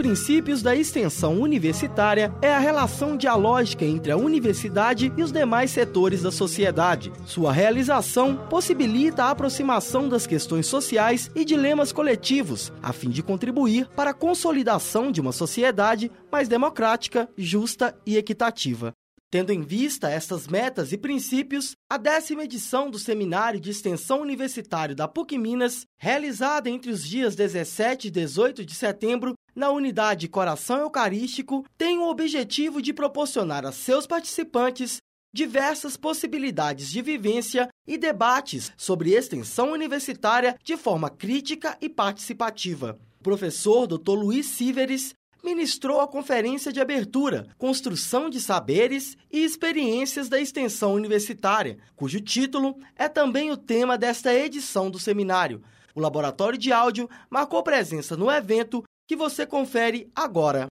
princípios da extensão universitária é a relação dialógica entre a universidade e os demais setores da sociedade. Sua realização possibilita a aproximação das questões sociais e dilemas coletivos, a fim de contribuir para a consolidação de uma sociedade mais democrática, justa e equitativa. Tendo em vista estas metas e princípios, a décima edição do Seminário de Extensão Universitário da PUC Minas, realizada entre os dias 17 e 18 de setembro, na unidade Coração Eucarístico, tem o objetivo de proporcionar a seus participantes diversas possibilidades de vivência e debates sobre extensão universitária de forma crítica e participativa. O professor Dr. Luiz Síveres ministrou a conferência de abertura Construção de Saberes e Experiências da Extensão Universitária, cujo título é também o tema desta edição do seminário. O laboratório de áudio marcou presença no evento que você confere agora.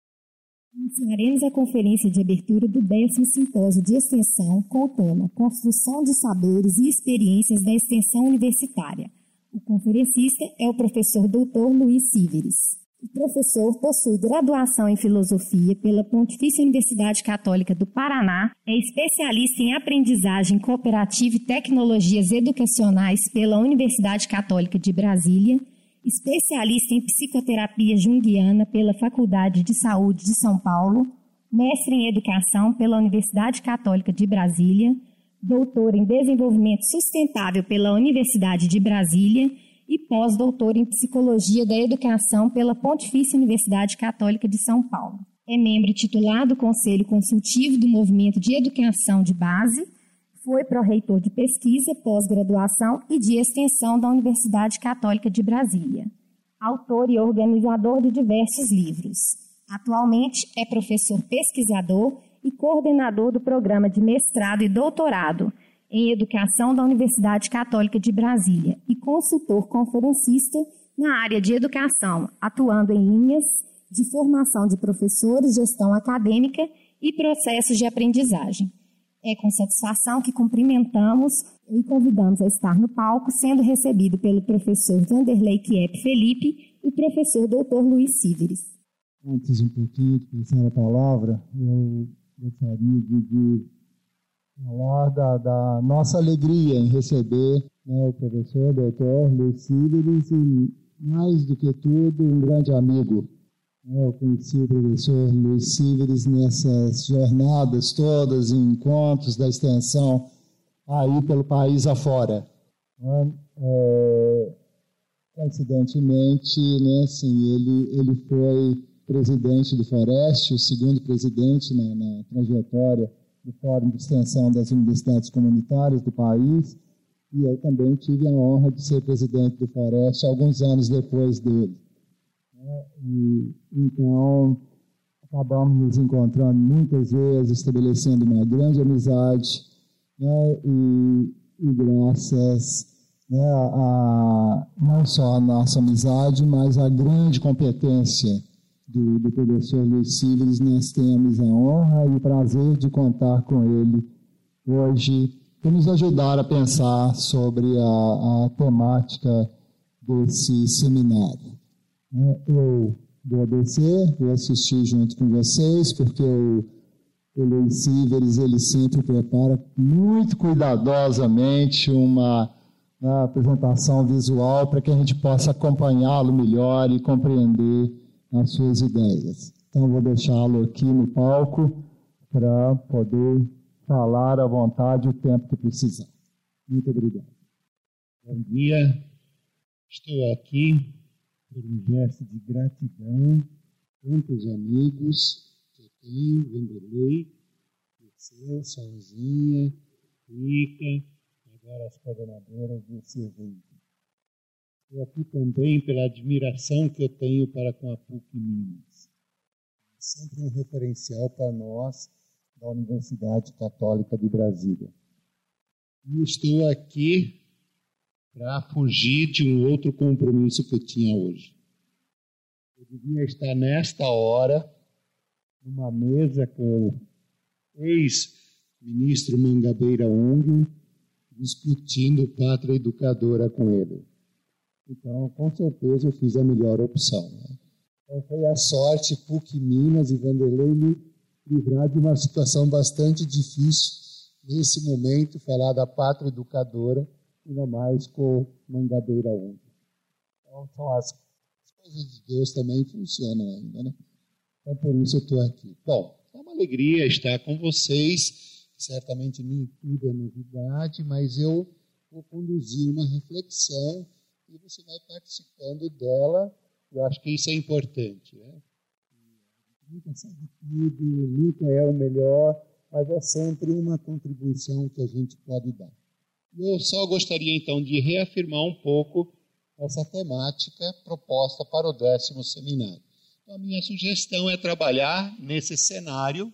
Iniciaremos a conferência de abertura do décimo simpósio de extensão com o tema Construção de Saberes e Experiências da Extensão Universitária. O conferencista é o professor Dr. Luiz Síveres. O professor possui graduação em filosofia pela Pontifícia Universidade Católica do Paraná, é especialista em aprendizagem cooperativa e tecnologias educacionais pela Universidade Católica de Brasília, especialista em psicoterapia junguiana pela Faculdade de Saúde de São Paulo, mestre em educação pela Universidade Católica de Brasília, doutor em desenvolvimento sustentável pela Universidade de Brasília e pós-doutor em Psicologia da Educação pela Pontifícia Universidade Católica de São Paulo. É membro titular do Conselho Consultivo do Movimento de Educação de Base, foi pró-reitor de pesquisa, pós-graduação e de extensão da Universidade Católica de Brasília. Autor e organizador de diversos livros. Atualmente é professor pesquisador e coordenador do programa de mestrado e doutorado em Educação da Universidade Católica de Brasília e consultor conferencista na área de educação, atuando em linhas de formação de professores, gestão acadêmica e processos de aprendizagem. É com satisfação que cumprimentamos e convidamos a estar no palco, sendo recebido pelo professor Vanderlei Kiep Felipe e professor Dr. Luiz Síveres. Antes um pouquinho de passar a palavra, eu gostaria de, de falar da, da, nossa alegria em receber né, o professor, doutor Luiz Síveres e, mais do que tudo, um grande amigo. Eu conheci o professor Luiz Síveres nessas jornadas todas, em encontros da extensão aí pelo país afora. Né, é, coincidentemente, né, assim, ele, ele foi presidente do Foreste, o segundo presidente na, na trajetória do Fórum de Extensão das Universidades Comunitárias do país, e eu também tive a honra de ser presidente do Forest alguns anos depois dele. E, então, acabamos nos encontrando muitas vezes, estabelecendo uma grande amizade, né? e, e graças né, a, não só a nossa amizade, mas a grande competência do, do professor Luiz Silves, nós temos a honra e o prazer de contar com ele hoje para nos ajudar a pensar sobre a, a temática desse seminário. É, eu vou descer, vou assistir junto com vocês, porque o, o Luiz ele sempre prepara muito cuidadosamente uma, uma apresentação visual para que a gente possa acompanhá-lo melhor e compreender as suas ideias. Então, vou deixá-lo aqui no palco para poder falar à vontade o tempo que precisar. Muito obrigado. Bom dia. Estou aqui por um gesto de gratidão, tantos amigos que eu tenho, Vanderlei, você, Sozinha, Rica, agora as coordenadoras desse evento. Estou aqui também pela admiração que eu tenho para com a PUC Minas. É sempre um referencial para nós da Universidade Católica de Brasília. E estou aqui para fugir de um outro compromisso que eu tinha hoje. Eu devia estar nesta hora numa mesa com o ex-ministro Mangabeira Ong, discutindo pátria educadora com ele. Então, com certeza, eu fiz a melhor opção. Né? Então foi a sorte PUC Minas e Vanderlei me livrar de uma situação bastante difícil nesse momento, falar da pátria educadora, ainda mais com Mangabeira 1. Então são as, as coisas de Deus também funcionam ainda, né? Então por isso eu estou aqui. Bom, é uma alegria estar com vocês. Certamente nem é novidade, mas eu vou conduzir uma reflexão e você vai participando dela. Eu acho que isso é importante. Né? Nunca sabe tudo, nunca é o melhor, mas é sempre uma contribuição que a gente pode dar. Eu só gostaria então de reafirmar um pouco essa temática proposta para o décimo seminário. Então, a minha sugestão é trabalhar nesse cenário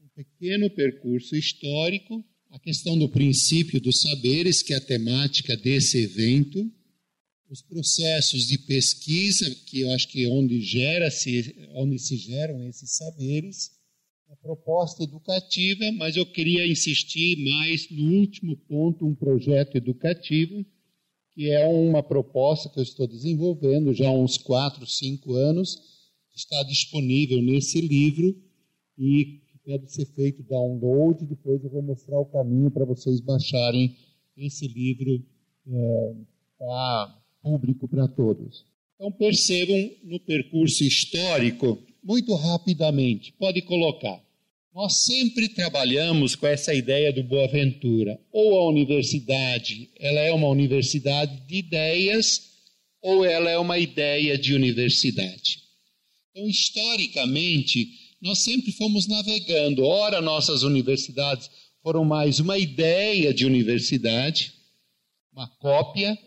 um pequeno percurso histórico, a questão do princípio dos saberes, que é a temática desse evento, os processos de pesquisa, que eu acho que é onde, gera -se, onde se geram esses saberes, proposta educativa, mas eu queria insistir mais no último ponto, um projeto educativo, que é uma proposta que eu estou desenvolvendo já há uns quatro, cinco anos, que está disponível nesse livro e deve ser feito download. Depois eu vou mostrar o caminho para vocês baixarem esse livro é, tá público para todos. Então percebam no percurso histórico, muito rapidamente, pode colocar. Nós sempre trabalhamos com essa ideia do Boaventura. Ou a universidade, ela é uma universidade de ideias, ou ela é uma ideia de universidade. Então, historicamente, nós sempre fomos navegando. Ora, nossas universidades foram mais uma ideia de universidade, uma cópia,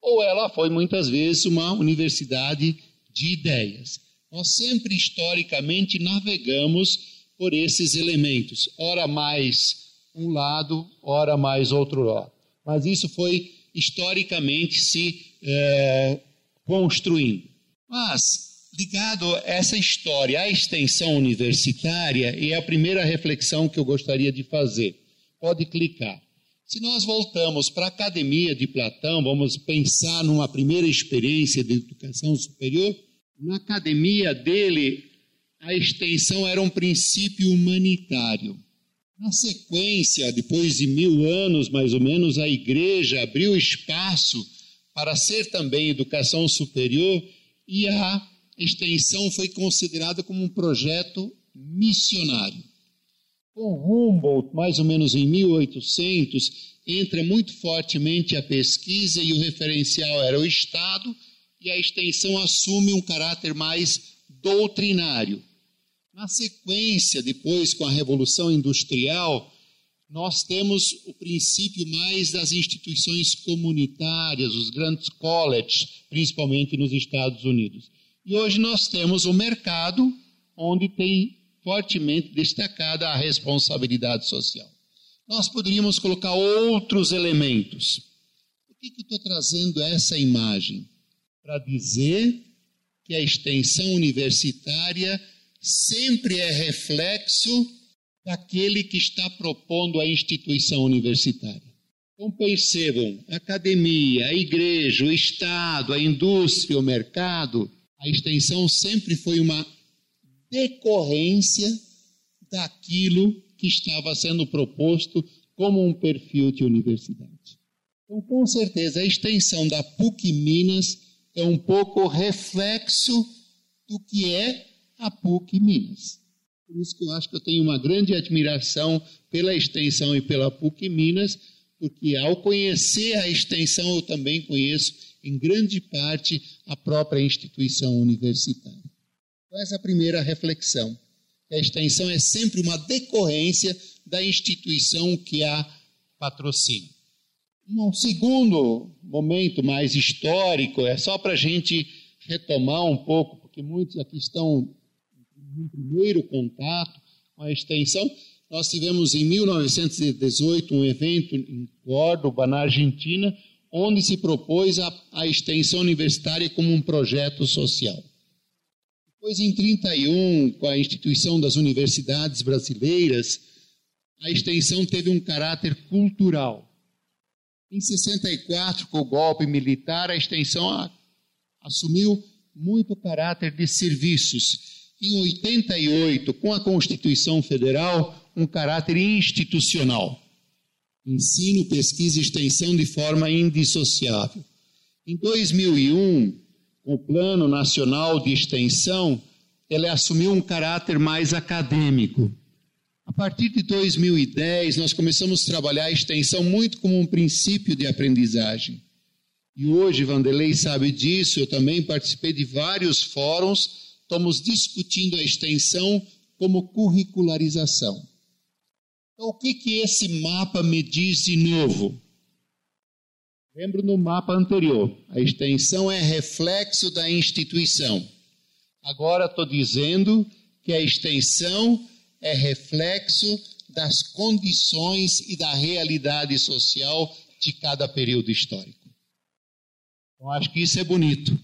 ou ela foi muitas vezes uma universidade de ideias. Nós sempre, historicamente, navegamos por esses elementos, ora mais um lado, ora mais outro lado. Mas isso foi historicamente se é, construindo. Mas, ligado a essa história, a extensão universitária, e é a primeira reflexão que eu gostaria de fazer. Pode clicar. Se nós voltamos para a academia de Platão, vamos pensar numa primeira experiência de educação superior, na academia dele, a extensão era um princípio humanitário. Na sequência, depois de mil anos mais ou menos, a igreja abriu espaço para ser também educação superior e a extensão foi considerada como um projeto missionário. Com Humboldt, mais ou menos em 1800, entra muito fortemente a pesquisa e o referencial era o Estado, e a extensão assume um caráter mais doutrinário. Na sequência, depois com a Revolução Industrial, nós temos o princípio mais das instituições comunitárias, os grandes colleges, principalmente nos Estados Unidos. E hoje nós temos o mercado, onde tem fortemente destacada a responsabilidade social. Nós poderíamos colocar outros elementos. Por que, que eu estou trazendo essa imagem? Para dizer que a extensão universitária sempre é reflexo daquele que está propondo a instituição universitária. Então percebam, a academia, a igreja, o Estado, a indústria, o mercado, a extensão sempre foi uma decorrência daquilo que estava sendo proposto como um perfil de universidade. Então, com certeza, a extensão da PUC Minas é um pouco reflexo do que é a PUC Minas. Por isso que eu acho que eu tenho uma grande admiração pela extensão e pela PUC Minas, porque ao conhecer a extensão eu também conheço em grande parte a própria instituição universitária. Então essa é a primeira reflexão. A extensão é sempre uma decorrência da instituição que a patrocina. Um segundo momento mais histórico é só para a gente retomar um pouco, porque muitos aqui estão um primeiro contato com a extensão. Nós tivemos em 1918 um evento em Córdoba, na Argentina, onde se propôs a, a extensão universitária como um projeto social. Depois, em 31, com a instituição das universidades brasileiras, a extensão teve um caráter cultural. Em 64, com o golpe militar, a extensão assumiu muito caráter de serviços. Em 88, com a Constituição Federal, um caráter institucional. Ensino, pesquisa e extensão de forma indissociável. Em 2001, com o Plano Nacional de Extensão, ele assumiu um caráter mais acadêmico. A partir de 2010, nós começamos a trabalhar a extensão muito como um princípio de aprendizagem. E hoje, Vanderlei sabe disso, eu também participei de vários fóruns, estamos discutindo a extensão como curricularização. Então, o que, que esse mapa me diz de novo? Lembro no mapa anterior, a extensão é reflexo da instituição. Agora estou dizendo que a extensão é reflexo das condições e da realidade social de cada período histórico. Então, acho que isso é bonito.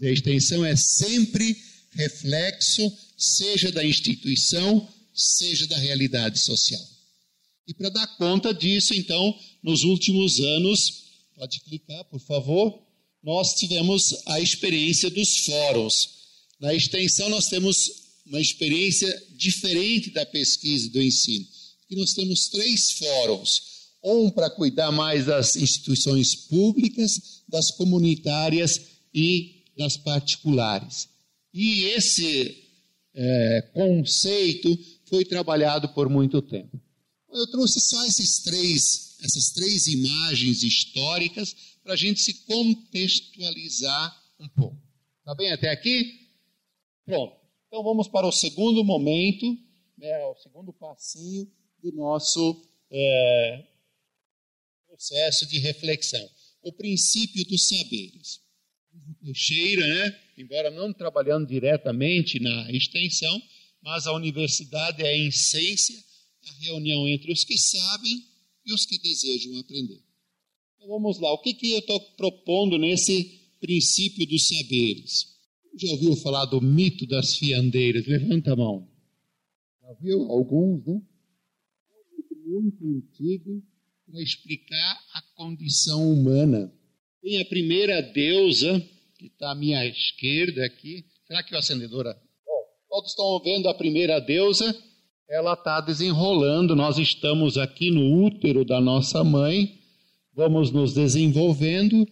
A extensão é sempre reflexo, seja da instituição, seja da realidade social. E para dar conta disso, então, nos últimos anos, pode clicar, por favor, nós tivemos a experiência dos fóruns. Na extensão, nós temos uma experiência diferente da pesquisa e do ensino. Aqui nós temos três fóruns: um para cuidar mais das instituições públicas, das comunitárias e das particulares. E esse é, conceito foi trabalhado por muito tempo. Eu trouxe só esses três, essas três imagens históricas para a gente se contextualizar um pouco. Tá bem até aqui? Pronto. Então vamos para o segundo momento, né, o segundo passinho do nosso é, processo de reflexão. O princípio dos saberes. Teixeira, né, embora não trabalhando diretamente na extensão, mas a universidade é, em essência, a reunião entre os que sabem e os que desejam aprender. Então vamos lá, o que, que eu estou propondo nesse princípio dos saberes? Já ouviu falar do mito das fiandeiras? Levanta a mão. Já viu? Alguns, né? É um mito muito antigo para explicar a condição humana. Tem a primeira deusa, que está à minha esquerda aqui. Será que o acendedora. Bom, todos estão vendo a primeira deusa? Ela está desenrolando. Nós estamos aqui no útero da nossa mãe. Vamos nos desenvolvendo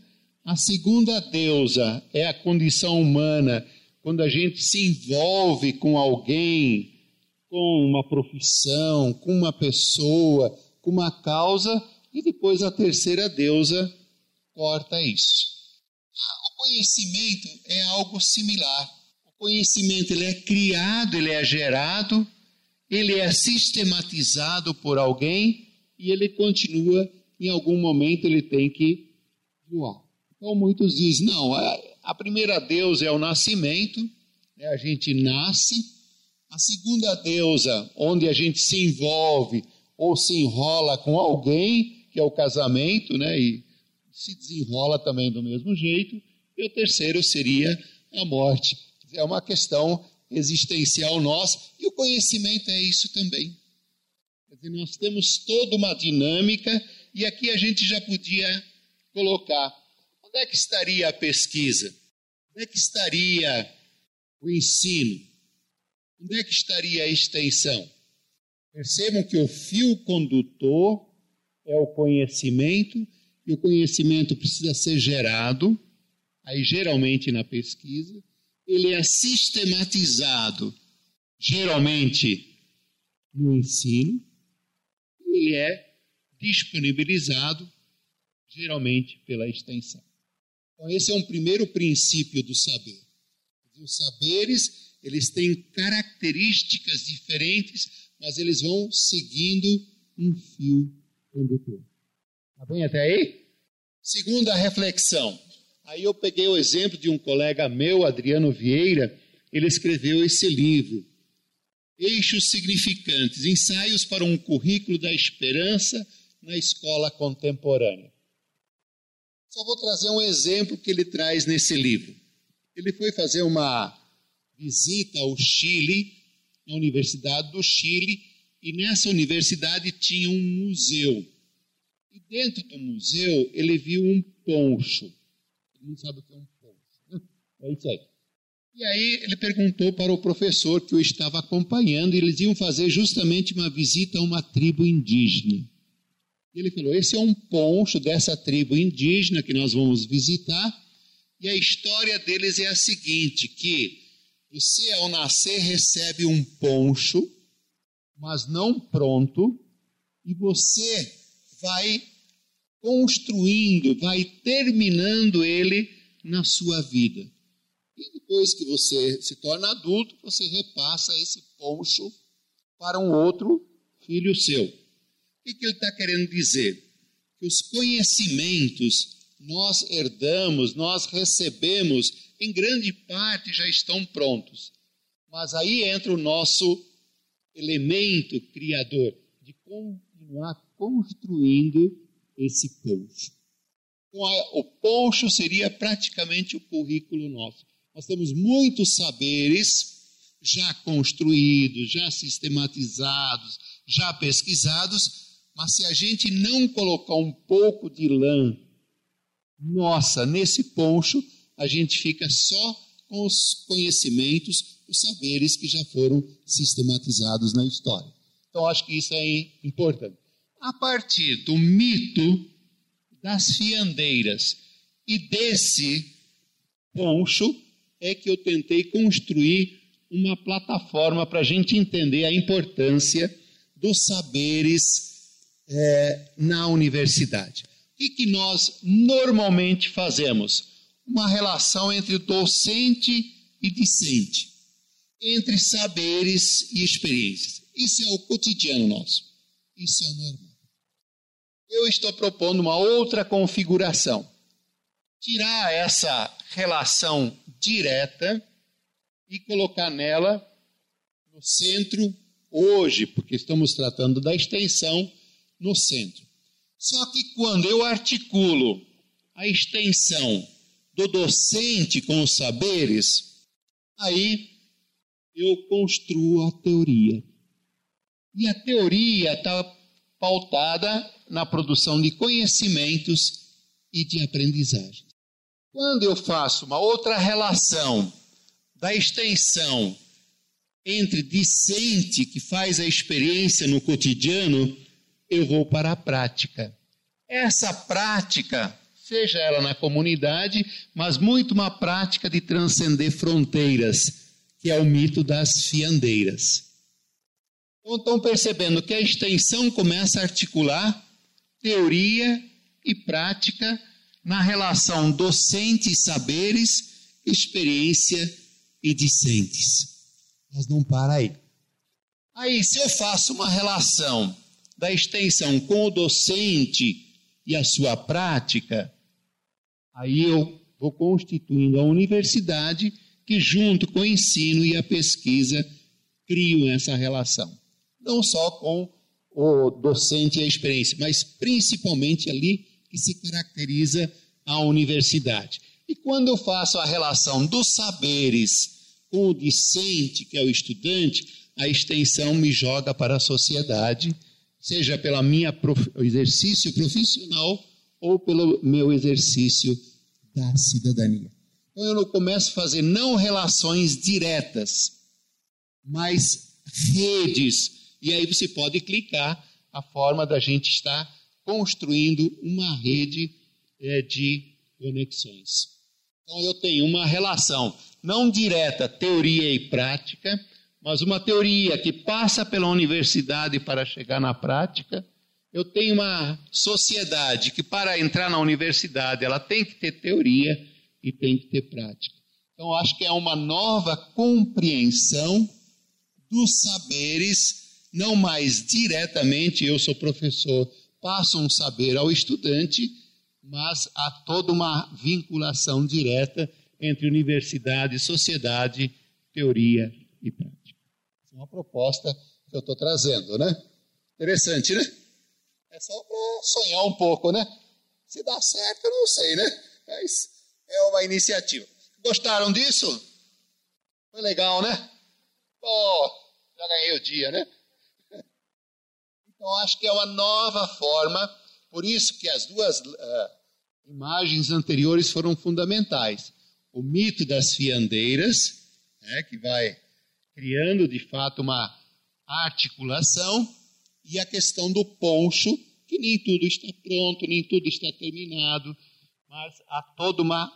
a segunda deusa é a condição humana, quando a gente se envolve com alguém, com uma profissão, com uma pessoa, com uma causa, e depois a terceira deusa corta isso. O conhecimento é algo similar. O conhecimento ele é criado, ele é gerado, ele é sistematizado por alguém e ele continua, em algum momento ele tem que voar. Então muitos dizem, não, a primeira deusa é o nascimento, né, a gente nasce, a segunda deusa, onde a gente se envolve ou se enrola com alguém, que é o casamento, né, e se desenrola também do mesmo jeito, e o terceiro seria a morte. É uma questão existencial nossa, e o conhecimento é isso também. Quer dizer, nós temos toda uma dinâmica, e aqui a gente já podia colocar Onde é que estaria a pesquisa? Onde é que estaria o ensino? Onde é que estaria a extensão? Percebam que o fio condutor é o conhecimento, o conhecimento precisa ser gerado, aí geralmente na pesquisa, ele é sistematizado, geralmente no ensino, ele é disponibilizado, geralmente pela extensão. Então, esse é um primeiro princípio do saber. Os saberes, eles têm características diferentes, mas eles vão seguindo um fio condutor. Está bem até aí? Segunda reflexão. Aí eu peguei o exemplo de um colega meu, Adriano Vieira, ele escreveu esse livro, Eixos Significantes, Ensaios para um Currículo da Esperança na Escola Contemporânea. Só vou trazer um exemplo que ele traz nesse livro. Ele foi fazer uma visita ao Chile, na Universidade do Chile, e nessa universidade tinha um museu. E dentro do museu ele viu um poncho. Todo mundo sabe o que é um poncho. Né? É isso aí. E aí ele perguntou para o professor que o estava acompanhando, e eles iam fazer justamente uma visita a uma tribo indígena. E ele falou: Esse é um poncho dessa tribo indígena que nós vamos visitar. E a história deles é a seguinte: que você, ao nascer, recebe um poncho, mas não pronto, e você vai construindo, vai terminando ele na sua vida. E depois que você se torna adulto, você repassa esse poncho para um outro filho seu. O que, ele está querendo dizer? Que os conhecimentos nós herdamos, nós recebemos, em grande parte já estão prontos. Mas aí entra o nosso elemento criador de continuar construindo esse poncho. Então, o poncho seria praticamente o currículo nosso. Nós temos muitos saberes já construídos, já sistematizados, já pesquisados, mas se a gente não colocar um pouco de lã, nossa, nesse poncho, a gente fica só com os conhecimentos, os saberes que já foram sistematizados na história. Então, acho que isso é importante. A partir do mito das fiandeiras e desse poncho, é que eu tentei construir uma plataforma para a gente entender a importância dos saberes é, na universidade. O que, que nós normalmente fazemos? Uma relação entre docente e discente, entre saberes e experiências. Isso é o cotidiano nosso. Isso é normal. Eu estou propondo uma outra configuração. Tirar essa relação direta e colocar nela no centro hoje, porque estamos tratando da extensão no centro. Só que quando eu articulo a extensão do docente com os saberes, aí eu construo a teoria. E a teoria está pautada na produção de conhecimentos e de aprendizagem. Quando eu faço uma outra relação da extensão entre discente que faz a experiência no cotidiano eu vou para a prática. Essa prática, seja ela na comunidade, mas muito uma prática de transcender fronteiras, que é o mito das fiandeiras. Então, estão percebendo que a extensão começa a articular teoria e prática na relação docente e saberes, experiência e discentes. Mas não para aí. Aí, se eu faço uma relação da extensão com o docente e a sua prática, aí eu vou constituindo a universidade que, junto com o ensino e a pesquisa, criam essa relação. Não só com o docente e a experiência, mas principalmente ali que se caracteriza a universidade. E quando eu faço a relação dos saberes com o discente, que é o estudante, a extensão me joga para a sociedade seja pela minha prof... exercício profissional ou pelo meu exercício da cidadania. Então eu começo a fazer não relações diretas, mas redes. E aí você pode clicar a forma da gente estar construindo uma rede é, de conexões. Então eu tenho uma relação não direta, teoria e prática, mas uma teoria que passa pela universidade para chegar na prática. Eu tenho uma sociedade que, para entrar na universidade, ela tem que ter teoria e tem que ter prática. Então, acho que é uma nova compreensão dos saberes, não mais diretamente, eu sou professor, passo um saber ao estudante, mas há toda uma vinculação direta entre universidade, sociedade, teoria e prática uma proposta que eu estou trazendo, né? Interessante, né? É só para sonhar um pouco, né? Se dá certo, eu não sei, né? Mas é uma iniciativa. Gostaram disso? Foi legal, né? Pô, já ganhei o dia, né? Então, acho que é uma nova forma, por isso que as duas uh, imagens anteriores foram fundamentais. O mito das fiandeiras né, que vai criando de fato uma articulação, e a questão do poncho, que nem tudo está pronto, nem tudo está terminado, mas há toda uma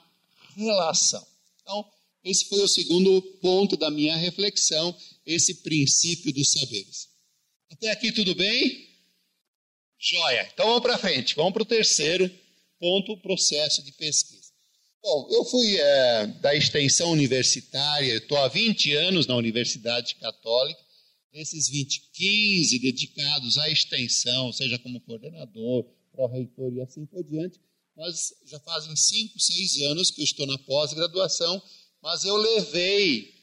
relação. Então, esse foi o segundo ponto da minha reflexão, esse princípio dos saberes. Até aqui tudo bem? Joia. Então vamos para frente. Vamos para o terceiro ponto, o processo de pesquisa. Bom, eu fui é, da extensão universitária, estou há 20 anos na Universidade Católica, esses 20, 15 dedicados à extensão, seja como coordenador, pró-reitor e assim por diante, mas já fazem 5, 6 anos que eu estou na pós-graduação, mas eu levei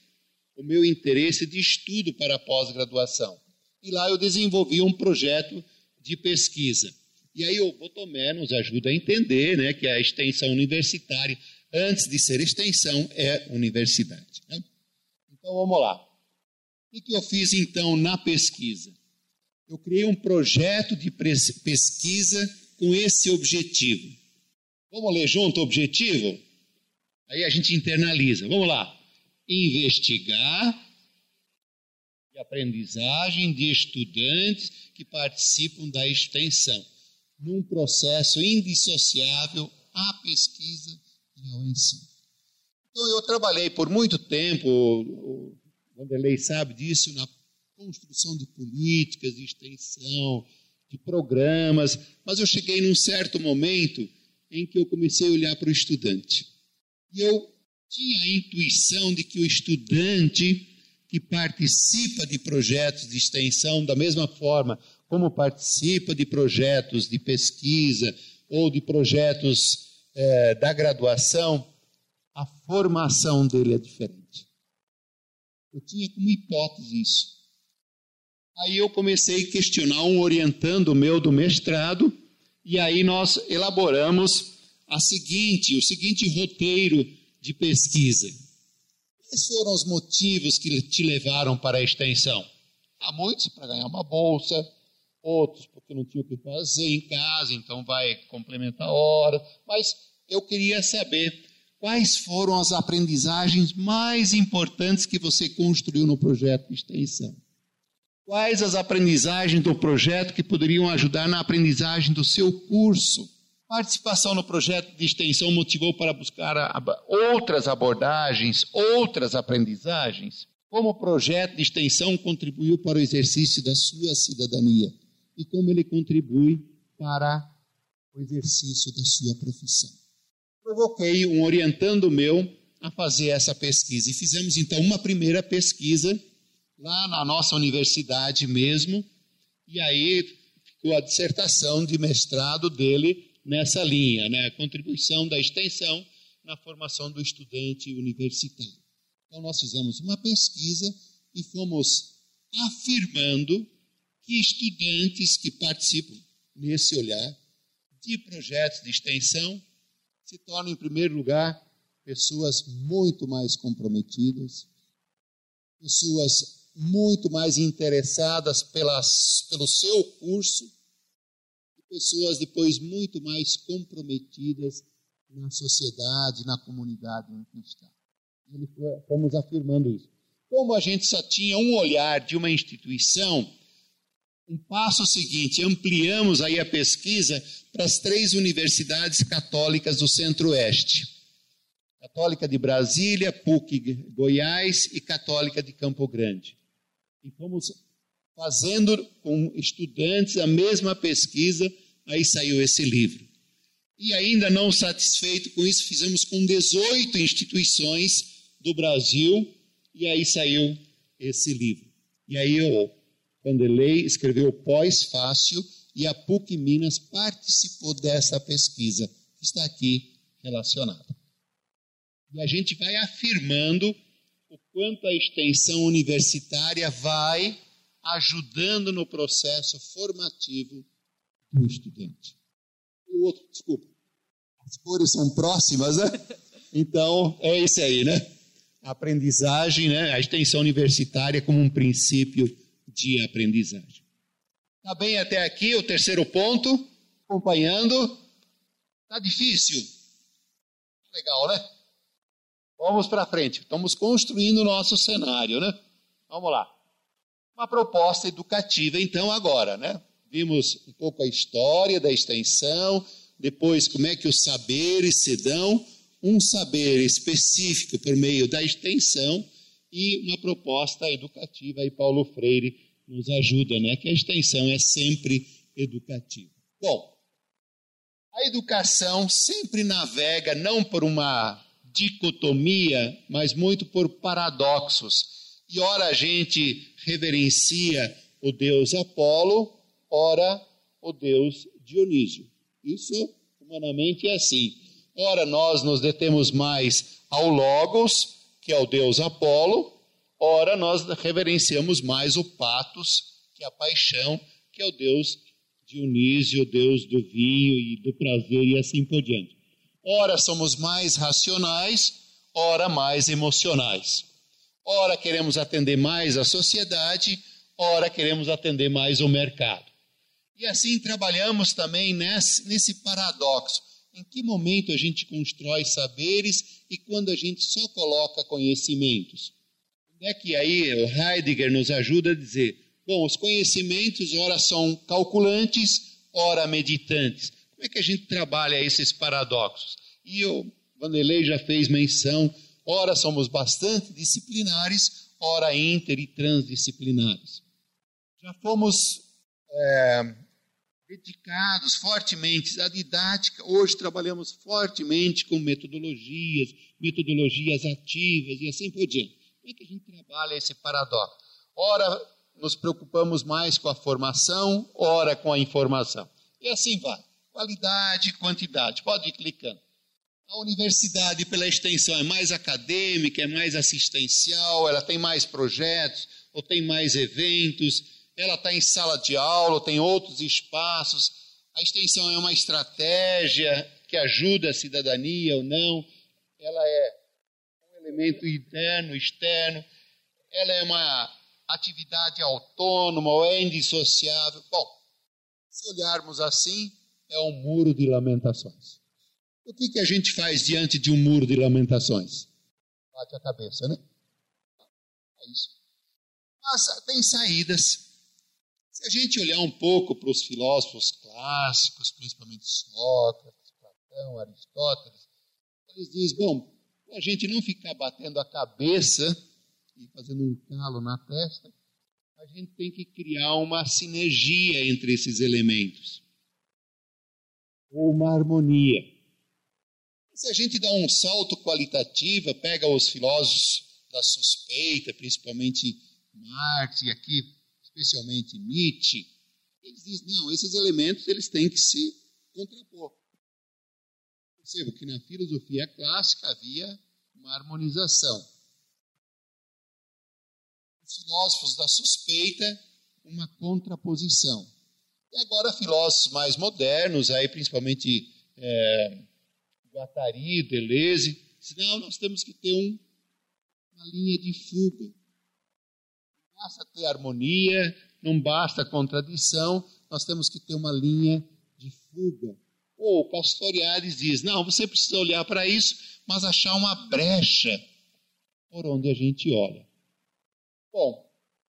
o meu interesse de estudo para a pós-graduação. E lá eu desenvolvi um projeto de pesquisa. E aí o Botomé nos ajuda a entender né, que a extensão universitária, antes de ser extensão, é universidade. Né? Então vamos lá. O que eu fiz então na pesquisa? Eu criei um projeto de pesquisa com esse objetivo. Vamos ler junto o objetivo? Aí a gente internaliza. Vamos lá. Investigar aprendizagem de estudantes que participam da extensão, num processo indissociável à pesquisa e ao ensino. Então, eu trabalhei por muito tempo Vanderlei sabe disso, na construção de políticas de extensão, de programas, mas eu cheguei num certo momento em que eu comecei a olhar para o estudante. E eu tinha a intuição de que o estudante que participa de projetos de extensão, da mesma forma como participa de projetos de pesquisa ou de projetos eh, da graduação, a formação dele é diferente. Eu tinha como hipótese isso. Aí eu comecei a questionar um orientando meu do mestrado, e aí nós elaboramos a seguinte, o seguinte roteiro de pesquisa. Quais foram os motivos que te levaram para a extensão? Há muitos para ganhar uma bolsa, outros porque não tinha o que fazer em casa, então vai complementar a hora. Mas eu queria saber Quais foram as aprendizagens mais importantes que você construiu no projeto de extensão? Quais as aprendizagens do projeto que poderiam ajudar na aprendizagem do seu curso? Participação no projeto de extensão motivou para buscar outras abordagens, outras aprendizagens? Como o projeto de extensão contribuiu para o exercício da sua cidadania? E como ele contribui para o exercício da sua profissão? provoquei um orientando meu a fazer essa pesquisa. E fizemos então uma primeira pesquisa lá na nossa universidade mesmo, e aí ficou a dissertação de mestrado dele nessa linha, né? a contribuição da extensão na formação do estudante universitário. Então nós fizemos uma pesquisa e fomos afirmando que estudantes que participam nesse olhar de projetos de extensão se tornam, em primeiro lugar, pessoas muito mais comprometidas, pessoas muito mais interessadas pelas, pelo seu curso, pessoas depois muito mais comprometidas na sociedade, na comunidade que está. Ele fomos afirmando isso. Como a gente só tinha um olhar de uma instituição, um passo seguinte, ampliamos aí a pesquisa para as três universidades católicas do Centro-Oeste. Católica de Brasília, PUC Goiás e Católica de Campo Grande. E fomos fazendo com estudantes a mesma pesquisa, aí saiu esse livro. E ainda não satisfeito com isso, fizemos com 18 instituições do Brasil, e aí saiu esse livro. E aí eu Vanderlei escreveu Pós-Fácil e a PUC Minas participou dessa pesquisa, que está aqui relacionada. E a gente vai afirmando o quanto a extensão universitária vai ajudando no processo formativo do estudante. O outro, desculpa, as cores são próximas, né? Então, é isso aí, né? A aprendizagem, né? a extensão universitária como um princípio de aprendizagem. Está bem até aqui o terceiro ponto? Acompanhando? Está difícil? Legal, né? Vamos para frente. Estamos construindo o nosso cenário, né? Vamos lá. Uma proposta educativa, então, agora, né? Vimos um pouco a história da extensão, depois como é que os saberes se dão, um saber específico por meio da extensão e uma proposta educativa. E Paulo Freire nos ajuda, né? Que a extensão é sempre educativa. Bom, a educação sempre navega não por uma dicotomia, mas muito por paradoxos. E ora a gente reverencia o deus Apolo, ora o deus Dionísio. Isso humanamente é assim. Ora nós nos detemos mais ao Logos, que é o deus Apolo, ora nós reverenciamos mais o Patos, que é a paixão, que é o deus Dionísio, o deus do vinho e do prazer e assim por diante. Ora somos mais racionais, ora mais emocionais. Ora queremos atender mais a sociedade, ora queremos atender mais o mercado. E assim trabalhamos também nesse, nesse paradoxo. Em que momento a gente constrói saberes e quando a gente só coloca conhecimentos? Onde é que aí o Heidegger nos ajuda a dizer Bom, os conhecimentos, ora são calculantes, ora meditantes. Como é que a gente trabalha esses paradoxos? E o Vanderlei já fez menção, ora somos bastante disciplinares, ora inter e transdisciplinares. Já fomos é, dedicados fortemente à didática, hoje trabalhamos fortemente com metodologias, metodologias ativas e assim por diante. Como é que a gente trabalha esse paradoxo? Ora nos preocupamos mais com a formação, ora com a informação. E assim vai. Qualidade, quantidade. Pode ir clicando. A universidade, pela extensão, é mais acadêmica, é mais assistencial, ela tem mais projetos, ou tem mais eventos, ela está em sala de aula, ou tem outros espaços. A extensão é uma estratégia que ajuda a cidadania ou não. Ela é um elemento interno, externo. Ela é uma atividade autônoma ou é indissociável. Bom, se olharmos assim, é um muro de lamentações. O que, que a gente faz diante de um muro de lamentações? Bate a cabeça, né? É isso. Mas tem saídas. Se a gente olhar um pouco para os filósofos clássicos, principalmente Sócrates, Platão, Aristóteles, eles dizem: bom, a gente não ficar batendo a cabeça e fazendo um calo na testa, a gente tem que criar uma sinergia entre esses elementos, ou uma harmonia. Se a gente dá um salto qualitativo, pega os filósofos da suspeita, principalmente Marx e aqui especialmente Nietzsche, eles dizem, não, esses elementos eles têm que se contrapor. Percebo que na filosofia clássica havia uma harmonização os filósofos da suspeita, uma contraposição. E agora filósofos mais modernos, aí principalmente é, Guattari, Deleuze, não, nós temos que ter um, uma linha de fuga. Não basta ter harmonia, não basta contradição, nós temos que ter uma linha de fuga. Ou o Castoriadis diz, não, você precisa olhar para isso, mas achar uma brecha por onde a gente olha. Bom,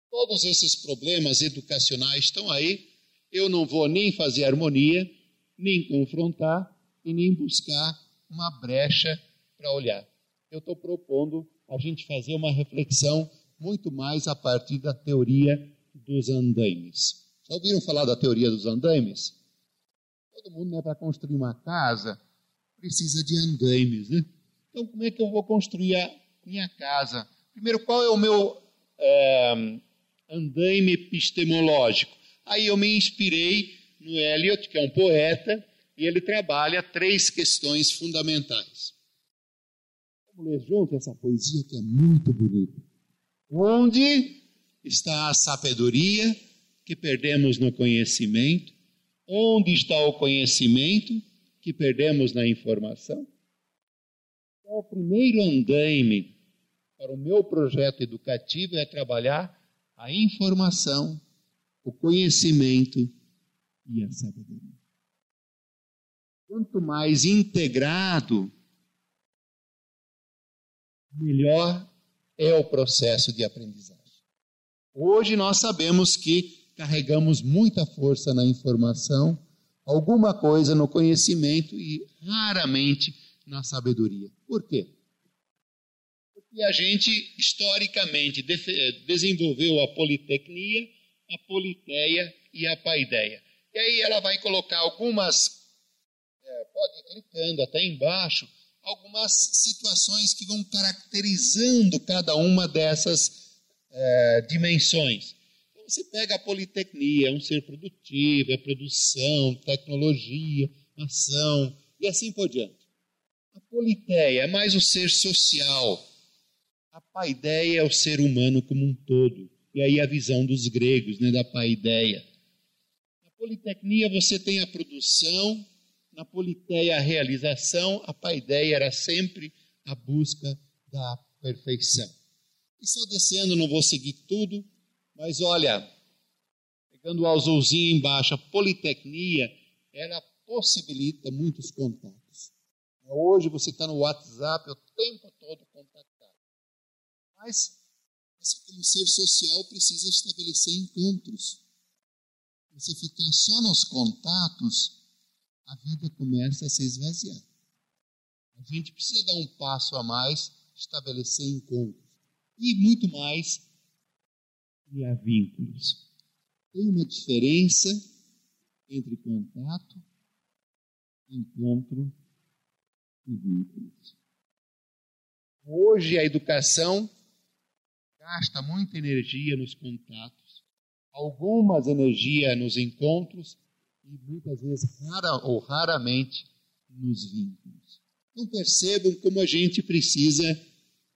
todos esses problemas educacionais estão aí. Eu não vou nem fazer harmonia, nem confrontar e nem buscar uma brecha para olhar. Eu estou propondo a gente fazer uma reflexão muito mais a partir da teoria dos andaimes. Já ouviram falar da teoria dos andaimes? Todo mundo, né, para construir uma casa, precisa de andaimes, né? Então, como é que eu vou construir a minha casa? Primeiro, qual é o meu é, andaime epistemológico. Aí eu me inspirei no Eliot, que é um poeta, e ele trabalha três questões fundamentais. Vamos ler junto essa poesia que é muito bonita. Onde está a sabedoria que perdemos no conhecimento? Onde está o conhecimento que perdemos na informação? É o primeiro andaime para o meu projeto educativo é trabalhar a informação, o conhecimento e a sabedoria. Quanto mais integrado melhor é o processo de aprendizagem. Hoje nós sabemos que carregamos muita força na informação, alguma coisa no conhecimento e raramente na sabedoria. Por quê? Porque a gente historicamente desenvolveu a politecnia, a politeia e a paideia. E aí ela vai colocar algumas, é, pode ir clicando até embaixo, algumas situações que vão caracterizando cada uma dessas é, dimensões. Então, você pega a politecnia, é um ser produtivo, é produção, tecnologia, ação e assim por diante. A politeia é mais o ser social. A paideia é o ser humano como um todo. E aí a visão dos gregos, né, da paideia. Na politecnia você tem a produção, na politeia a realização, a paideia era sempre a busca da perfeição. E só descendo, não vou seguir tudo, mas olha, pegando o azulzinho embaixo, a politecnia, ela possibilita muitos contatos. Hoje você está no WhatsApp o tempo todo contactado. Mas você, como ser social, precisa estabelecer encontros. Você ficar só nos contatos, a vida começa a se esvaziar. A gente precisa dar um passo a mais, estabelecer encontros. E muito mais, criar vínculos. Tem uma diferença entre contato, encontro e vínculos. Hoje a educação gasta muita energia nos contatos, algumas energia nos encontros e muitas vezes rara ou raramente nos vínculos. Então percebam como a gente precisa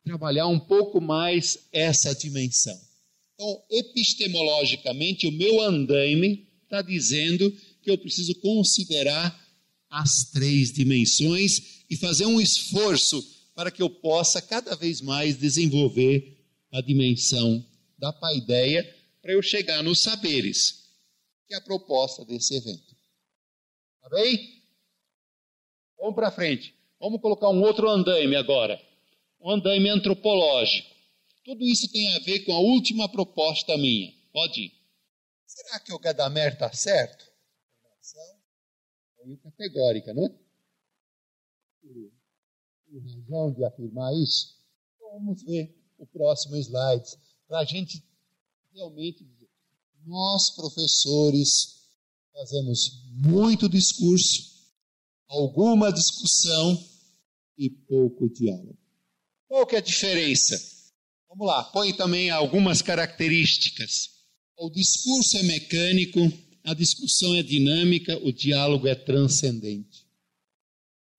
trabalhar um pouco mais essa dimensão. Então, epistemologicamente, o meu andaime está dizendo que eu preciso considerar as três dimensões e fazer um esforço para que eu possa cada vez mais desenvolver a dimensão da paideia para eu chegar nos saberes que é a proposta desse evento. Tá bem? Vamos para frente. Vamos colocar um outro andaime agora. Um andaime antropológico. Tudo isso tem a ver com a última proposta minha. Pode ir. Será que o Gadamer está certo? Meio categórica, não é? Tem razão de afirmar isso? Então vamos ver o próximo slide, para a gente realmente nós, professores, fazemos muito discurso, alguma discussão e pouco diálogo. Qual que é a diferença? Vamos lá, põe também algumas características. O discurso é mecânico, a discussão é dinâmica, o diálogo é transcendente.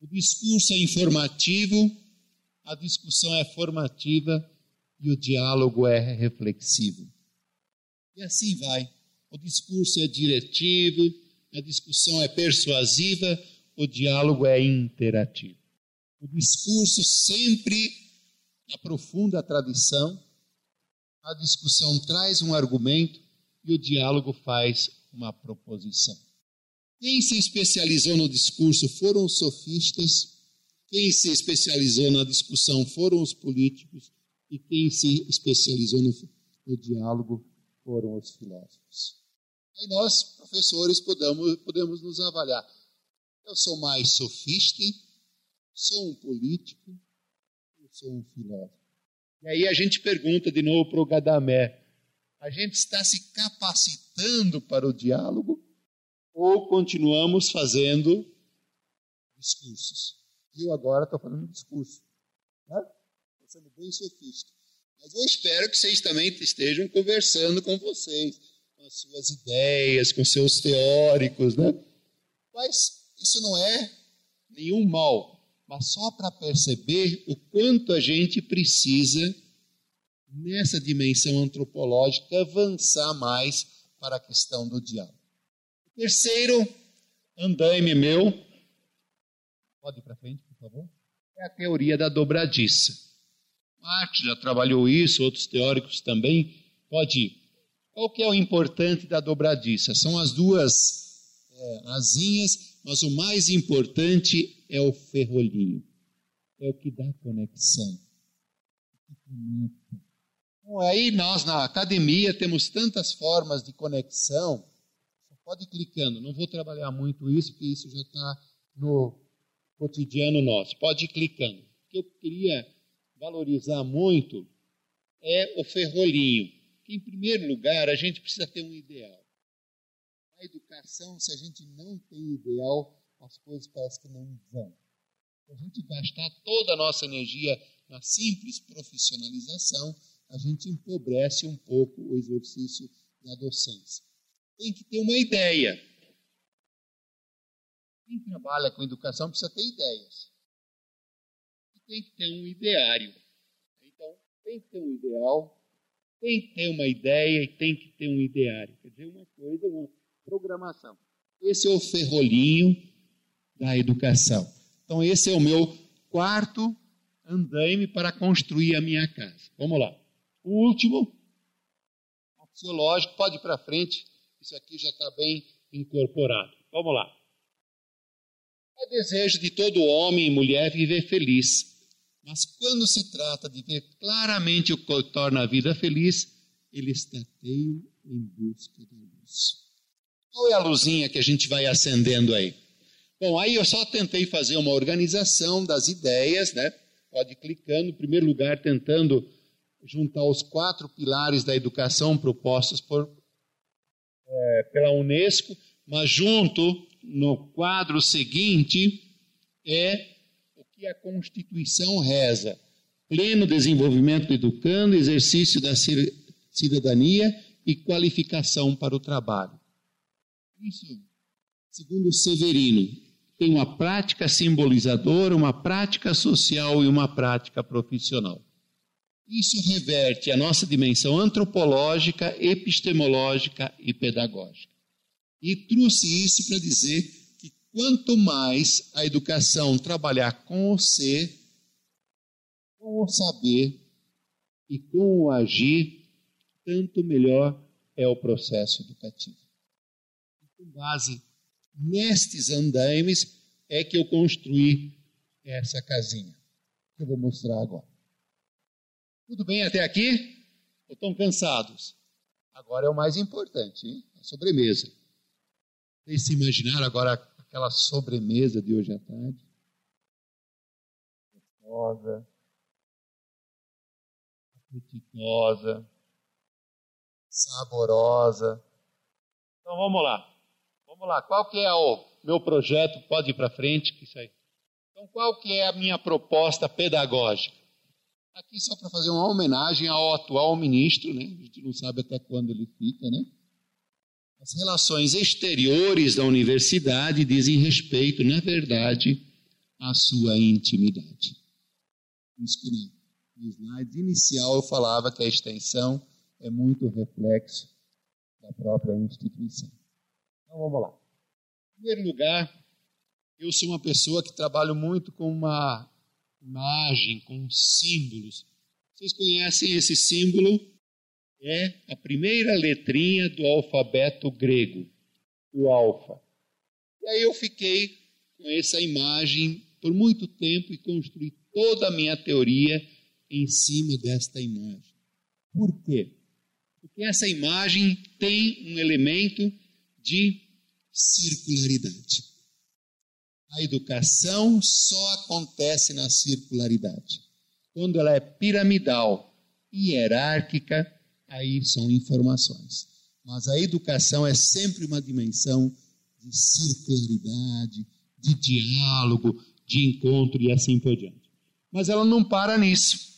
O discurso é informativo, a discussão é formativa e o diálogo é reflexivo. E assim vai. O discurso é diretivo, a discussão é persuasiva, o diálogo é interativo. O discurso sempre aprofunda a tradição, a discussão traz um argumento e o diálogo faz uma proposição. Quem se especializou no discurso foram os sofistas, quem se especializou na discussão foram os políticos e quem se especializou no, no diálogo foram os filósofos. Aí nós, professores, podemos, podemos nos avaliar. Eu sou mais sofista, sou um político, ou sou um filósofo. E aí a gente pergunta de novo para o Gadamé: a gente está se capacitando para o diálogo ou continuamos fazendo discursos? Eu agora estou falando discurso. Estou né? sendo bem sofista. Mas eu espero que vocês também estejam conversando com vocês, com as suas ideias, com seus teóricos, né? Mas isso não é nenhum mal, mas só para perceber o quanto a gente precisa, nessa dimensão antropológica, avançar mais para a questão do diálogo. Terceiro andaime meu, pode ir para frente, por favor, é a teoria da dobradiça. Marx já trabalhou isso, outros teóricos também. Pode ir. Qual que é o importante da dobradiça? São as duas é, asinhas, mas o mais importante é o ferrolhinho. É o que dá conexão. Bom, aí nós na academia temos tantas formas de conexão. Você pode ir clicando. Não vou trabalhar muito isso, porque isso já está no cotidiano nosso. Pode ir clicando. O que eu queria valorizar muito é o ferrolinho. Em primeiro lugar, a gente precisa ter um ideal. A educação, se a gente não tem ideal, as coisas parecem que não vão. Se a gente gastar toda a nossa energia na simples profissionalização, a gente empobrece um pouco o exercício da docência. Tem que ter uma ideia. Quem trabalha com educação precisa ter ideias. Tem que ter um ideário. Então, tem que ter um ideal, tem que ter uma ideia e tem que ter um ideário. Quer dizer, uma coisa, uma programação. Esse é o ferrolinho da educação. Então, esse é o meu quarto andaime para construir a minha casa. Vamos lá. O último, axiológico, pode ir para frente, isso aqui já está bem incorporado. Vamos lá. É desejo de todo homem e mulher viver feliz. Mas quando se trata de ver claramente o que torna a vida feliz, ele está teio em busca da luz. Qual é a luzinha que a gente vai acendendo aí? Bom, aí eu só tentei fazer uma organização das ideias, né? Pode ir clicando, em primeiro lugar, tentando juntar os quatro pilares da educação propostos por, é, pela Unesco, mas junto, no quadro seguinte, é que a Constituição reza: pleno desenvolvimento do educando, exercício da cidadania e qualificação para o trabalho. Isso, segundo Severino, tem uma prática simbolizadora, uma prática social e uma prática profissional. Isso reverte a nossa dimensão antropológica, epistemológica e pedagógica. E trouxe isso para dizer quanto mais a educação trabalhar com o ser, com o saber e com o agir, tanto melhor é o processo educativo. E com base nestes andaimes é que eu construí essa casinha, que eu vou mostrar agora. Tudo bem até aqui? Ou estão cansados? Agora é o mais importante, hein? a sobremesa. Vocês se imaginaram agora aquela sobremesa de hoje à tarde? Gostosa, apetitosa, saborosa. Então vamos lá. Vamos lá. Qual que é o meu projeto? Pode ir para frente, que isso aí. Então qual que é a minha proposta pedagógica? Aqui só para fazer uma homenagem ao atual ministro, né? A gente não sabe até quando ele fica, né? As relações exteriores da universidade dizem respeito, na verdade, à sua intimidade. No slide inicial eu falava que a extensão é muito reflexo da própria instituição. Então vamos lá. Em primeiro lugar, eu sou uma pessoa que trabalho muito com uma imagem, com símbolos. Vocês conhecem esse símbolo? É a primeira letrinha do alfabeto grego, o alfa. E aí eu fiquei com essa imagem por muito tempo e construí toda a minha teoria em cima desta imagem. Por quê? Porque essa imagem tem um elemento de circularidade. A educação só acontece na circularidade. Quando ela é piramidal hierárquica, aí são informações. Mas a educação é sempre uma dimensão de circularidade, de diálogo, de encontro e assim por diante. Mas ela não para nisso.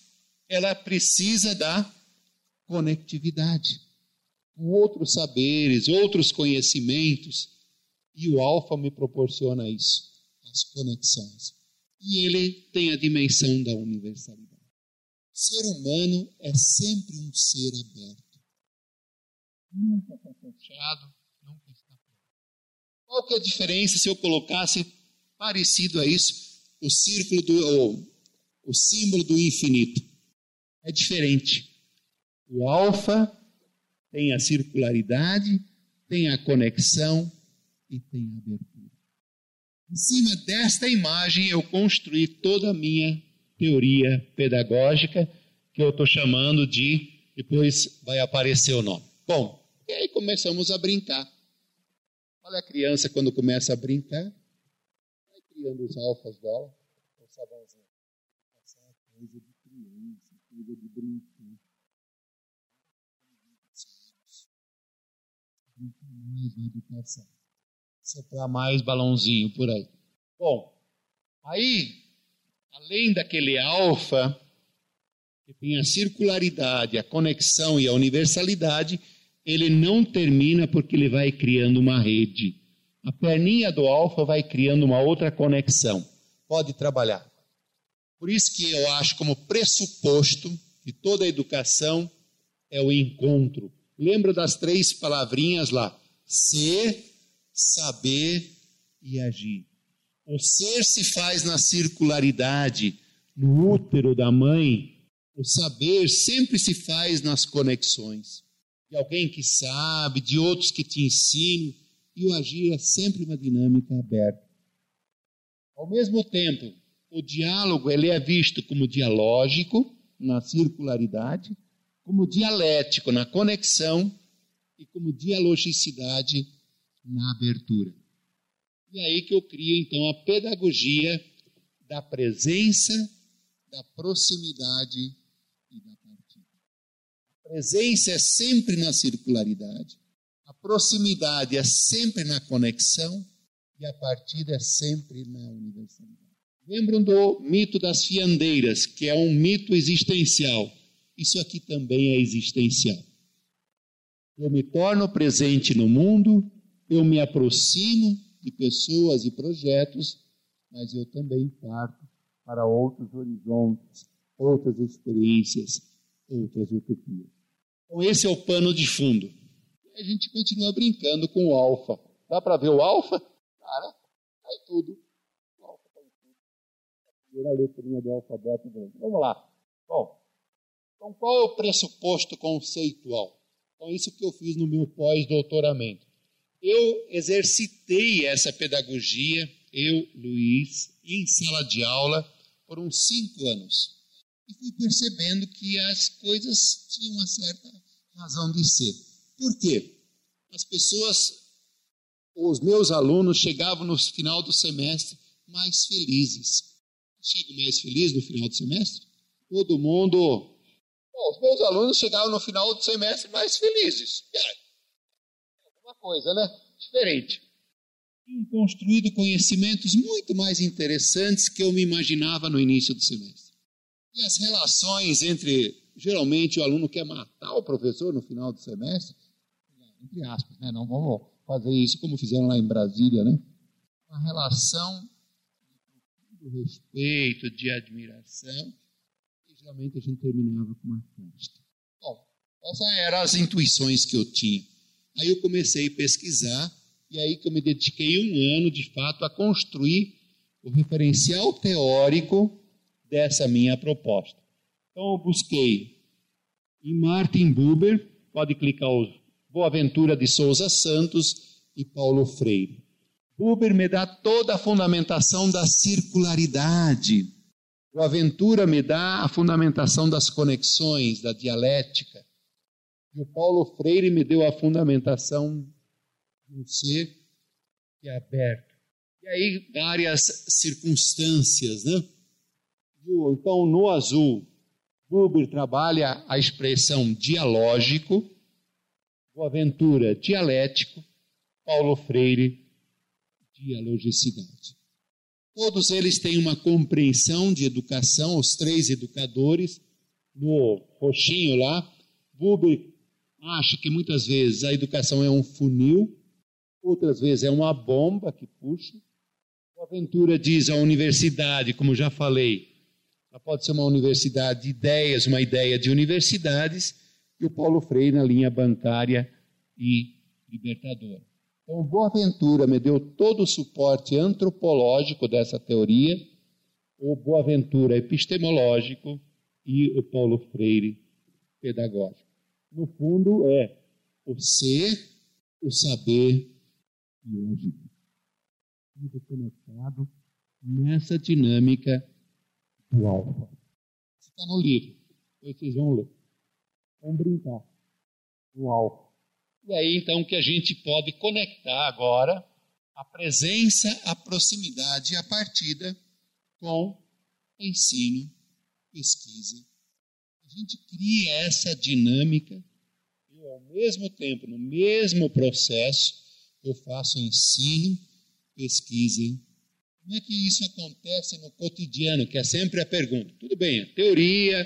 Ela precisa da conectividade com outros saberes, outros conhecimentos, e o alfa me proporciona isso as conexões. E ele tem a dimensão da universalidade. Ser humano é sempre um ser aberto. Nunca está fechado, nunca está aberto. Qual que é a diferença se eu colocasse parecido a isso o círculo do o símbolo do infinito? É diferente. O alfa tem a circularidade, tem a conexão e tem a abertura. Em cima desta imagem, eu construí toda a minha teoria pedagógica que eu estou chamando de. Depois vai aparecer o nome. Bom, e aí começamos a brincar. Olha a criança quando começa a brincar, vai criando os alfas dela, o sabãozinho. Essa é coisa de criança, coisa de brincar. mais de educação. Soprar mais balãozinho por aí. Bom, aí, além daquele alfa, que tem a circularidade, a conexão e a universalidade, ele não termina porque ele vai criando uma rede. A perninha do alfa vai criando uma outra conexão. Pode trabalhar. Por isso que eu acho como pressuposto que toda educação é o encontro. Lembra das três palavrinhas lá: ser, saber e agir. O ser se faz na circularidade, no útero da mãe. O saber sempre se faz nas conexões. De alguém que sabe, de outros que te ensinam. E o agir é sempre uma dinâmica aberta. Ao mesmo tempo, o diálogo ele é visto como dialógico, na circularidade, como dialético, na conexão, e como dialogicidade na abertura. E aí que eu crio então a pedagogia da presença, da proximidade e da partida. A presença é sempre na circularidade, a proximidade é sempre na conexão e a partida é sempre na universalidade. Lembram do mito das fiandeiras, que é um mito existencial. Isso aqui também é existencial. Eu me torno presente no mundo, eu me aproximo de pessoas e projetos, mas eu também parto para outros horizontes, outras experiências, outras utopias. Então, esse é o pano de fundo. E a gente continua brincando com o alfa. Dá para ver o alfa? Cara, cai tudo. O alfa cai tudo. A primeira letrinha do alfabeto. Vamos lá. Bom, então qual é o pressuposto conceitual? Então, isso que eu fiz no meu pós-doutoramento. Eu exercitei essa pedagogia, eu, Luiz, em sala de aula, por uns cinco anos. E fui percebendo que as coisas tinham uma certa razão de ser. Por quê? As pessoas, os meus alunos, chegavam no final do semestre mais felizes. Chego mais feliz no final do semestre? Todo mundo Bom, os meus alunos chegavam no final do semestre mais felizes. Coisa, né? Diferente. Tinham construído conhecimentos muito mais interessantes que eu me imaginava no início do semestre. E as relações entre, geralmente, o aluno quer matar o professor no final do semestre, entre aspas, né? Não vamos fazer isso como fizeram lá em Brasília, né? Uma relação de respeito, de admiração geralmente a gente terminava com uma festa. Bom, essas eram as intuições que eu tinha. Aí eu comecei a pesquisar, e aí que eu me dediquei um ano, de fato, a construir o referencial teórico dessa minha proposta. Então eu busquei em Martin Buber, pode clicar o Boaventura de Souza Santos e Paulo Freire. Buber me dá toda a fundamentação da circularidade, o Aventura me dá a fundamentação das conexões, da dialética. O Paulo Freire me deu a fundamentação do ser que é aberto. E aí, várias circunstâncias, né? Então, no azul, Buber trabalha a expressão dialógico, o Aventura dialético, Paulo Freire dialogicidade. Todos eles têm uma compreensão de educação, os três educadores, no roxinho lá. Buber acha que muitas vezes a educação é um funil, outras vezes é uma bomba que puxa. O Aventura diz a universidade, como já falei, ela pode ser uma universidade de ideias, uma ideia de universidades, e o Paulo Freire na linha bancária e libertadora. Então, Boaventura me deu todo o suporte antropológico dessa teoria, o Boaventura epistemológico e o Paulo Freire pedagógico. No fundo, é o ser, o saber e o agir. Tudo conectado nessa dinâmica do alfa. Está no livro. Depois vocês vão ler. Vamos brincar. O álcool. E aí, então, que a gente pode conectar agora a presença, a proximidade e a partida com ensino, pesquisa. A gente cria essa dinâmica e, ao mesmo tempo, no mesmo processo, eu faço ensino, pesquisa. Como é que isso acontece no cotidiano, que é sempre a pergunta? Tudo bem, teoria,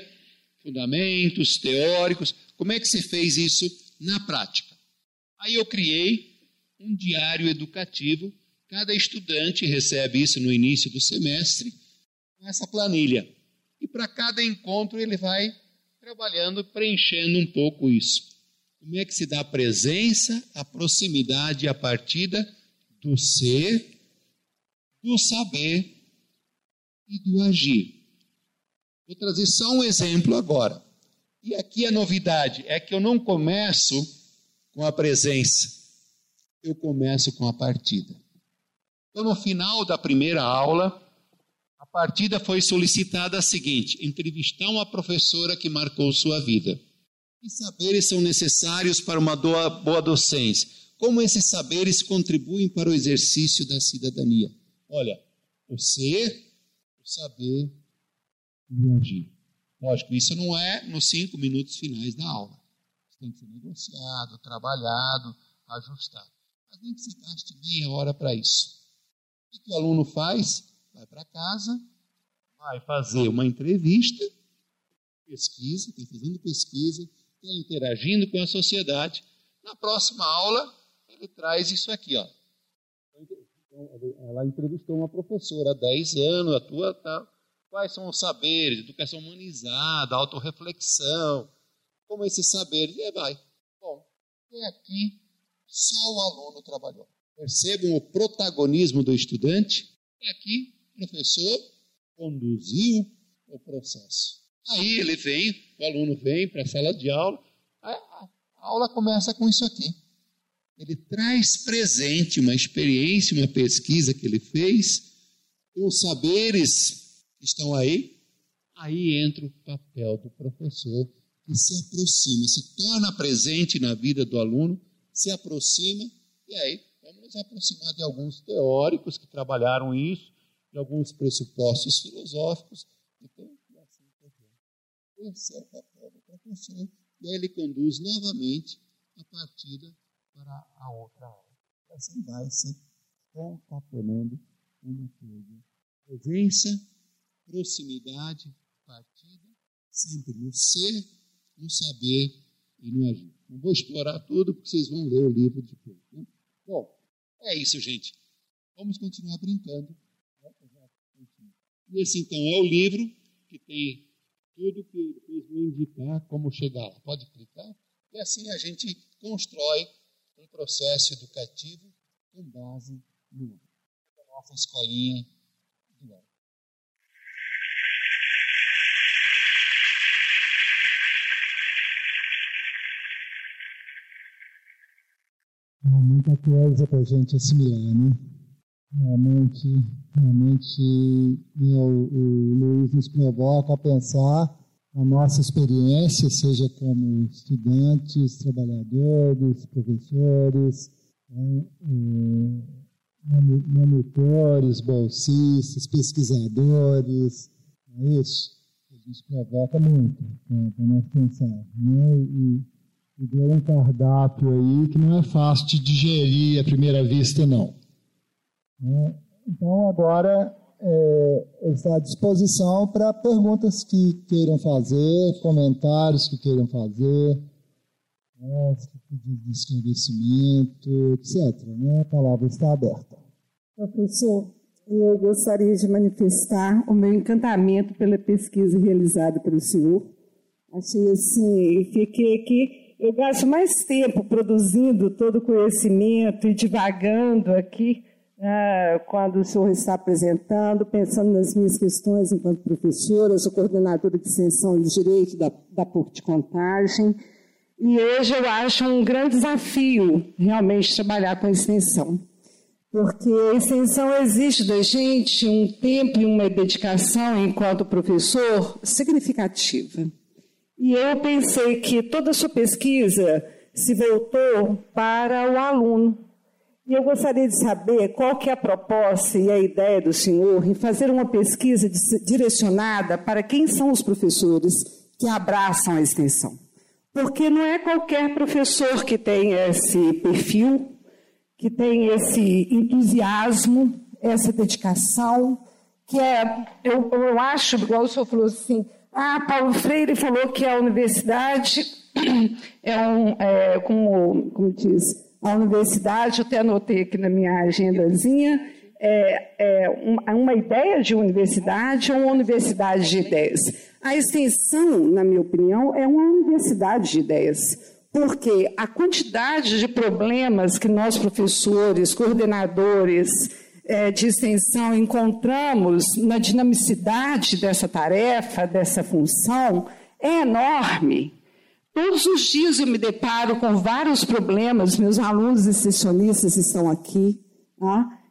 fundamentos teóricos, como é que se fez isso na prática? Aí eu criei um diário educativo, cada estudante recebe isso no início do semestre, essa planilha. E para cada encontro ele vai trabalhando, preenchendo um pouco isso. Como é que se dá a presença, a proximidade e a partida do ser, do saber e do agir. Vou trazer só um exemplo agora. E aqui a novidade é que eu não começo com a presença, eu começo com a partida. Então, no final da primeira aula, partida foi solicitada a seguinte: entrevistar uma professora que marcou sua vida. Que saberes são necessários para uma boa docência? Como esses saberes contribuem para o exercício da cidadania? Olha, o ser, o saber e agir. Lógico, isso não é nos cinco minutos finais da aula. Isso tem que ser negociado, trabalhado, ajustado. Mas nem que se gaste meia hora para isso. O que o aluno faz? Vai para casa, vai fazer uma entrevista, pesquisa, está fazendo pesquisa, está interagindo com a sociedade. Na próxima aula, ele traz isso aqui, ó. Ela entrevistou uma professora há 10 anos, a tua tá, quais são os saberes, educação humanizada, autorreflexão, como esses saberes, e vai. Bom, e aqui só o aluno trabalhou. Percebam o protagonismo do estudante? E aqui, professor conduziu o processo. Aí ele vem, o aluno vem para a sala de aula, a aula começa com isso aqui. Ele traz presente uma experiência, uma pesquisa que ele fez, os saberes que estão aí. Aí entra o papel do professor, que se aproxima, se torna presente na vida do aluno, se aproxima, e aí vamos nos aproximar de alguns teóricos que trabalharam isso, de alguns pressupostos filosóficos. Então, assim Esse é o papel do professor. E aí ele conduz novamente a partida para a outra aula. Assim vai se concatenando uma coisa. Presença, proximidade, partida, sempre no ser, no saber e no agir. Não vou explorar tudo, porque vocês vão ler o livro depois. Né? Bom, é isso, gente. Vamos continuar brincando. E esse, então, é o livro que tem tudo que depois vou indicar como chegar lá. Pode clicar. E assim a gente constrói um processo educativo com base no a nossa escolinha do ano. muita coisa para a gente assimilar, né? Realmente, realmente o, o Luiz nos provoca a pensar a nossa experiência, seja como estudantes, trabalhadores, professores, né, monitores, bolsistas, pesquisadores, é isso? Gente provoca muito para nós pensar. Né? E, e deu um cardápio aí que não é fácil de digerir à primeira vista, não. Né? Então, agora é, está à disposição para perguntas que queiram fazer, comentários que queiram fazer, né, de esclarecimento, etc. Né? A palavra está aberta. Professor, eu gostaria de manifestar o meu encantamento pela pesquisa realizada pelo senhor. Achei assim, fiquei aqui eu gasto mais tempo produzindo todo o conhecimento e divagando aqui né, quando o senhor está apresentando, pensando nas minhas questões enquanto professora, eu sou coordenadora de extensão de direito da, da PUC de Contagem, e hoje eu acho um grande desafio realmente trabalhar com a extensão, porque a extensão exige da gente um tempo e uma dedicação enquanto professor significativa. E eu pensei que toda a sua pesquisa se voltou para o aluno. E eu gostaria de saber qual que é a proposta e a ideia do senhor em fazer uma pesquisa direcionada para quem são os professores que abraçam a extensão. Porque não é qualquer professor que tem esse perfil, que tem esse entusiasmo, essa dedicação, que é, eu, eu acho, igual o senhor falou assim, ah, Paulo Freire falou que a universidade é um, é, como, como diz, a universidade, até anotei aqui na minha agendazinha, é, é uma, uma ideia de universidade ou uma universidade de ideias. A extensão, na minha opinião, é uma universidade de ideias. Porque a quantidade de problemas que nós, professores, coordenadores é, de extensão, encontramos na dinamicidade dessa tarefa, dessa função, é enorme. Todos os dias eu me deparo com vários problemas, meus alunos extensionistas estão aqui.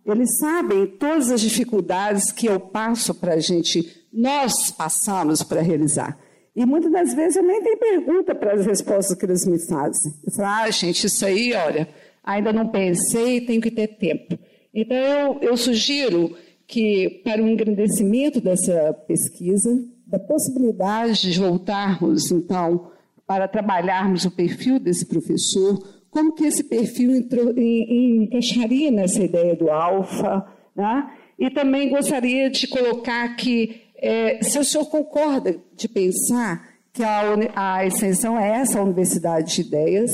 Eles sabem todas as dificuldades que eu passo para a gente, nós passamos para realizar. E muitas das vezes eu nem tenho pergunta para as respostas que eles me fazem. Eu falo, ah, gente, isso aí, olha, ainda não pensei, tenho que ter tempo. Então eu, eu sugiro que, para o engrandecimento dessa pesquisa, da possibilidade de voltarmos, então, para trabalharmos o perfil desse professor, como que esse perfil entrou, em, encaixaria nessa ideia do alfa, né? E também gostaria de colocar que, é, se o senhor concorda de pensar que a, a extensão é essa a universidade de ideias,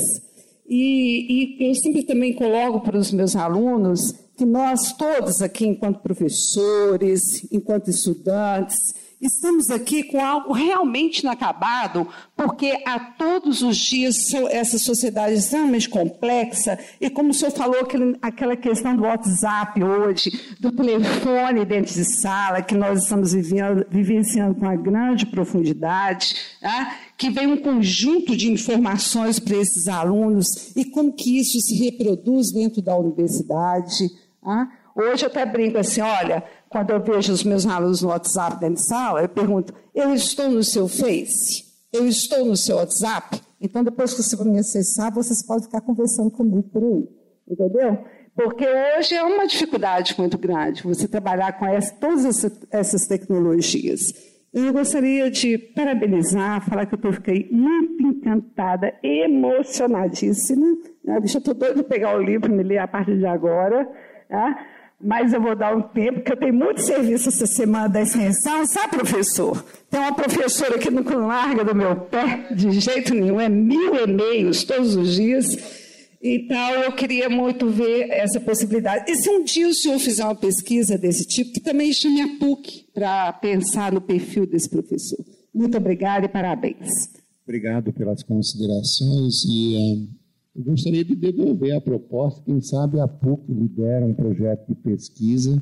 e, e eu sempre também coloco para os meus alunos que nós todos aqui, enquanto professores, enquanto estudantes, Estamos aqui com algo realmente inacabado, porque a todos os dias essa sociedade é extremamente complexa, e como o senhor falou, aquela questão do WhatsApp hoje, do telefone dentro de sala, que nós estamos vivendo, vivenciando com uma grande profundidade, né? que vem um conjunto de informações para esses alunos, e como que isso se reproduz dentro da universidade. Né? Hoje eu até brinco assim, olha, quando eu vejo os meus alunos no WhatsApp dentro de sala, eu pergunto: eu estou no seu Face? Eu estou no seu WhatsApp? Então, depois que você me acessar, vocês podem ficar conversando comigo por aí. Entendeu? Porque hoje é uma dificuldade muito grande você trabalhar com essa, todas essas tecnologias. Eu gostaria de parabenizar, falar que eu fiquei muito encantada, emocionadíssima. Né? Deixa eu estou doido pegar o livro e me ler a partir de agora. Tá? Mas eu vou dar um tempo, porque eu tenho muito serviço essa semana da extensão, sabe, professor? Tem uma professora que não larga do meu pé, de jeito nenhum, é mil e-mails todos os dias. Então, eu queria muito ver essa possibilidade. E se um dia o senhor fizer uma pesquisa desse tipo, que também chame a PUC para pensar no perfil desse professor. Muito obrigada e parabéns. Obrigado pelas considerações e um, eu gostaria de devolver a proposta, quem sabe a PUC lidera um projeto de pesquisa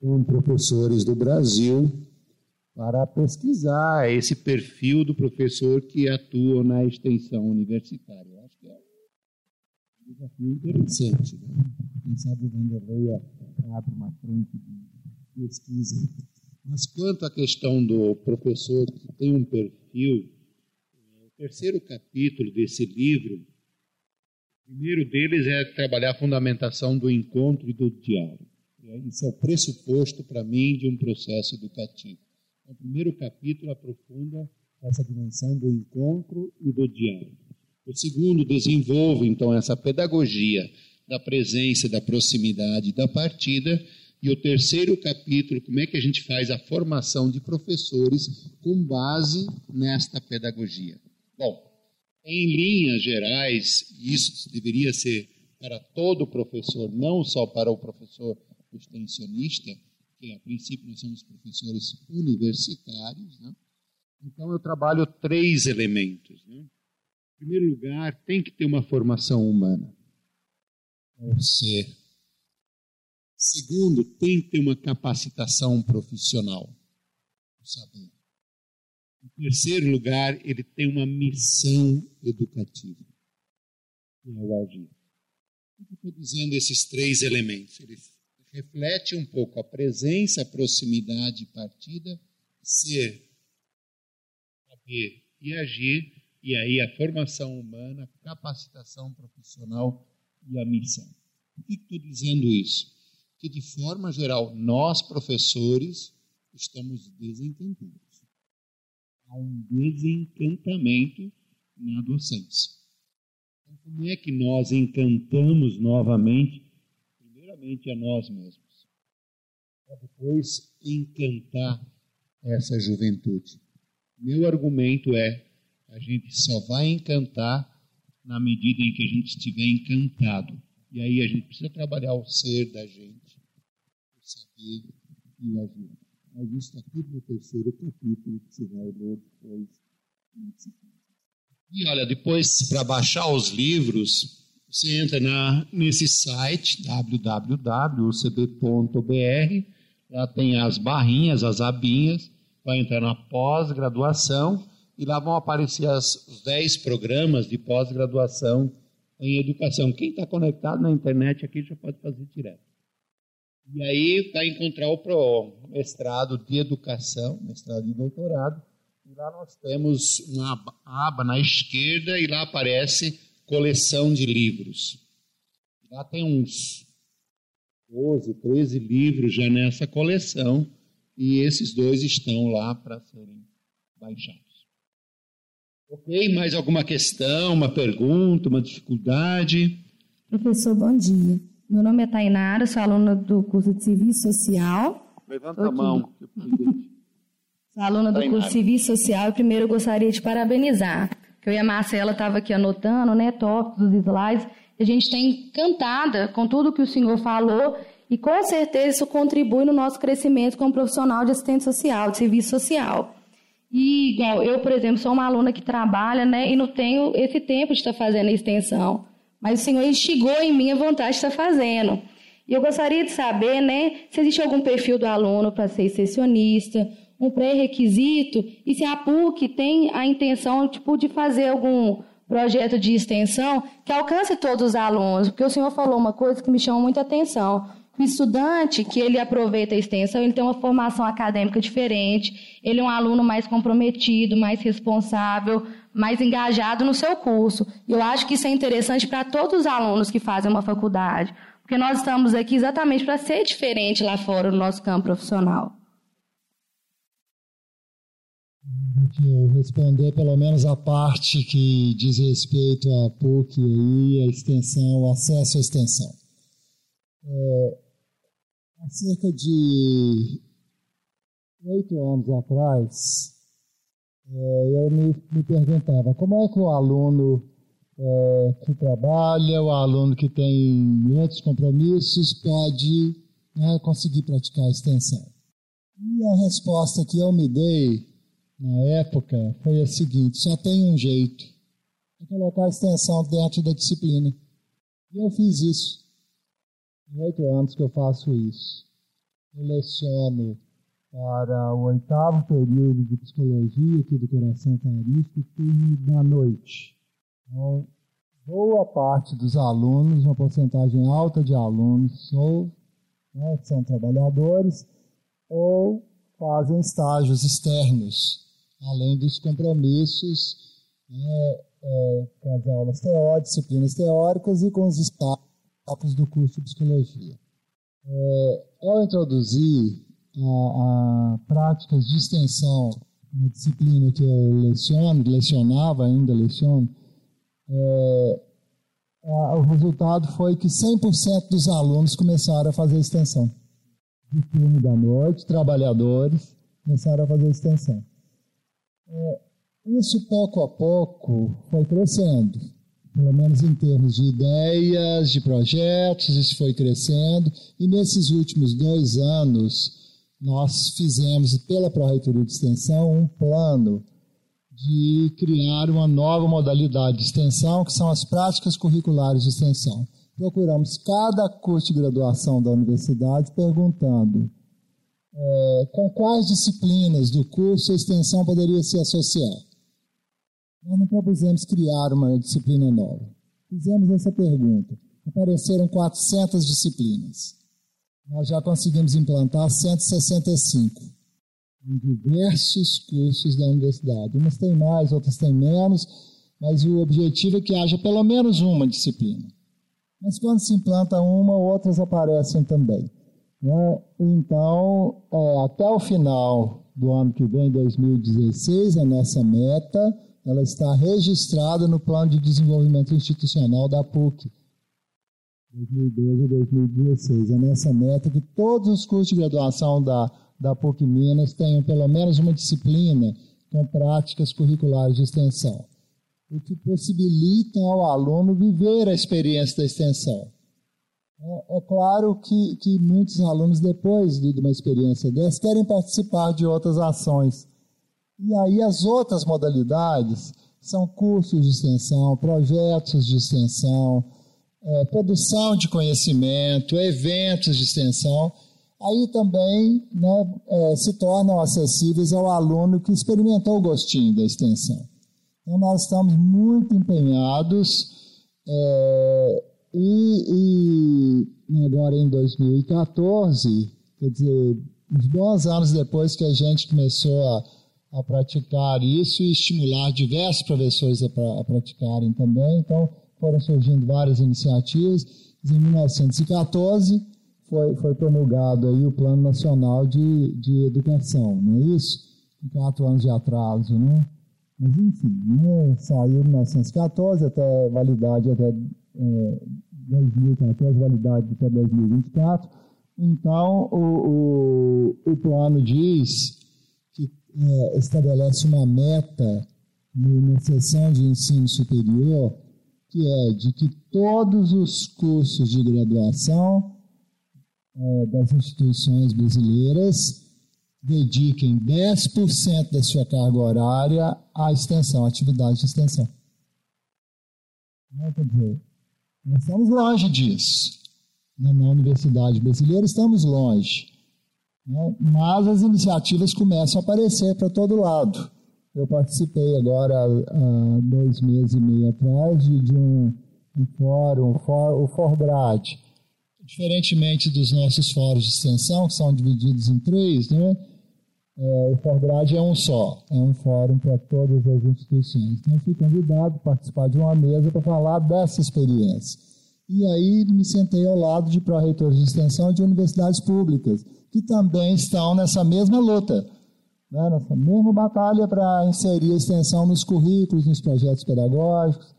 com professores do Brasil para pesquisar esse perfil do professor que atua na extensão universitária. Eu acho que é um desafio interessante. Né? Quem sabe o Vanderlei abre uma frente de pesquisa. Mas quanto à questão do professor que tem um perfil, o terceiro capítulo desse livro primeiro deles é trabalhar a fundamentação do encontro e do diálogo. Isso é o pressuposto, para mim, de um processo educativo. O primeiro capítulo aprofunda essa dimensão do encontro e do diálogo. O segundo desenvolve, então, essa pedagogia da presença, da proximidade, da partida. E o terceiro capítulo, como é que a gente faz a formação de professores com base nesta pedagogia. Bom, em linhas gerais, isso deveria ser para todo professor, não só para o professor extensionista, que a princípio nós somos professores universitários. Né? Então eu trabalho três elementos. Né? Em primeiro lugar, tem que ter uma formação humana ao ser. Segundo, tem que ter uma capacitação profissional, o saber. Em terceiro lugar, ele tem uma missão educativa, é o agir. Estou dizendo esses três elementos. Ele reflete um pouco a presença, a proximidade partida, ser, saber e agir, e aí a formação humana, capacitação profissional e a missão. Por que estou dizendo isso? Que, de forma geral, nós, professores, estamos desencantados. Há um desencantamento na docência. Então, como é que nós encantamos novamente, primeiramente a nós mesmos, para depois encantar essa juventude? Meu argumento é: a gente só vai encantar na medida em que a gente estiver encantado. E aí a gente precisa trabalhar o ser da gente, o saber e o agir. Isso está tudo no terceiro capítulo que vai ler depois. E olha, depois, para baixar os livros, você entra na, nesse site www.ucb.br, lá tem as barrinhas, as abinhas, vai entrar na pós-graduação e lá vão aparecer as, os 10 programas de pós-graduação em educação. Quem está conectado na internet aqui já pode fazer direto. E aí vai encontrar o mestrado de educação, mestrado de doutorado, e lá nós temos uma aba na esquerda e lá aparece coleção de livros. Lá tem uns 12, 13 livros já nessa coleção e esses dois estão lá para serem baixados. Ok, mais alguma questão, uma pergunta, uma dificuldade? Professor, bom dia. Meu nome é Tainara, sou aluna do curso de Serviço Social. Levanta a mão. Sou aluna do curso de Serviço Social e primeiro eu gostaria de parabenizar, que eu e a Marcela estava aqui anotando, né, tópicos dos slides, a gente está encantada com tudo que o senhor falou e com certeza isso contribui no nosso crescimento como profissional de assistente social, de serviço social. E, igual, eu, por exemplo, sou uma aluna que trabalha, né, e não tenho esse tempo de estar fazendo a extensão. Mas o Senhor instigou em mim a vontade de estar fazendo. E eu gostaria de saber, né, se existe algum perfil do aluno para ser extensionista, um pré-requisito, e se a PUC tem a intenção, tipo, de fazer algum projeto de extensão que alcance todos os alunos, porque o senhor falou uma coisa que me chamou muita atenção. O estudante que ele aproveita a extensão, ele tem uma formação acadêmica diferente, ele é um aluno mais comprometido, mais responsável, mais engajado no seu curso. E eu acho que isso é interessante para todos os alunos que fazem uma faculdade, porque nós estamos aqui exatamente para ser diferente lá fora no nosso campo profissional. responder pelo menos a parte que diz respeito à PUC e a extensão, o acesso à extensão. É, Há cerca de oito anos atrás, eu me, me, perguntava como é que o aluno é, que trabalha, o aluno que tem outros compromissos, pode né, conseguir praticar a extensão. E a resposta que eu me dei na época foi a seguinte: só tem um jeito, é colocar a extensão dentro da disciplina. E eu fiz isso oito anos que eu faço isso. Eu leciono para o oitavo período de psicologia aqui do Coração Carístico, turno da noite. Então, boa parte dos alunos, uma porcentagem alta de alunos, ou né, são trabalhadores, ou fazem estágios externos, além dos compromissos né, é, com as aulas teóricas, disciplinas teóricas e com os estágios do curso de psicologia. É, ao introduzir a, a, práticas de extensão na disciplina que eu leciono, lecionava ainda leciono, é, a, o resultado foi que 100% dos alunos começaram a fazer extensão. De turno da noite, trabalhadores começaram a fazer extensão. É, isso pouco a pouco foi crescendo pelo menos em termos de ideias, de projetos, isso foi crescendo. E nesses últimos dois anos, nós fizemos, pela Pró-Reitoria de Extensão, um plano de criar uma nova modalidade de extensão, que são as práticas curriculares de extensão. Procuramos cada curso de graduação da universidade perguntando é, com quais disciplinas do curso a extensão poderia se associar. Nós não propusemos criar uma disciplina nova. Fizemos essa pergunta. Apareceram 400 disciplinas. Nós já conseguimos implantar 165. em diversos cursos da universidade. Umas têm mais, outras têm menos, mas o objetivo é que haja pelo menos uma disciplina. Mas quando se implanta uma, outras aparecem também. Né? Então, é, até o final do ano que vem, 2016, a nossa meta ela está registrada no Plano de Desenvolvimento Institucional da PUC, 2012 a 2016. A nossa meta é que todos os cursos de graduação da, da PUC Minas tenham pelo menos uma disciplina com práticas curriculares de extensão, o que possibilita ao aluno viver a experiência da extensão. É, é claro que, que muitos alunos, depois de uma experiência dessa, querem participar de outras ações. E aí as outras modalidades são cursos de extensão, projetos de extensão, é, produção de conhecimento, eventos de extensão, aí também né, é, se tornam acessíveis ao aluno que experimentou o gostinho da extensão. Então, nós estamos muito empenhados é, e, e, agora em 2014, quer dizer, uns bons anos depois que a gente começou a, a praticar isso e estimular diversos professores a, a praticarem também, então foram surgindo várias iniciativas. Em 1914 foi, foi promulgado aí o Plano Nacional de, de Educação, não é isso? Com quatro anos de atraso, né? Mas, enfim, né? saiu em 1914, até validade até é, 2014, validade até 2024. Então, o, o, o plano diz que é, estabelece uma meta na seção de ensino superior que é de que todos os cursos de graduação é, das instituições brasileiras dediquem 10% da sua carga horária à extensão, à atividade de extensão. Não, quer dizer, nós estamos longe disso. Na universidade brasileira estamos longe. Né? Mas as iniciativas começam a aparecer para todo lado. Eu participei agora, há dois meses e meio atrás, de, um, um, fórum, o Forgrad. Diferentemente dos nossos fóruns de extensão, que são divididos em três, né? É, o Forgrad é um só, é um fórum para todas as instituições. Então, eu fui convidado a participar de uma mesa para falar dessa experiência. E aí me sentei ao lado de pró-reitores de extensão de universidades públicas, que também estão nessa mesma luta né, nessa mesma batalha para inserir a extensão nos currículos, nos projetos pedagógicos.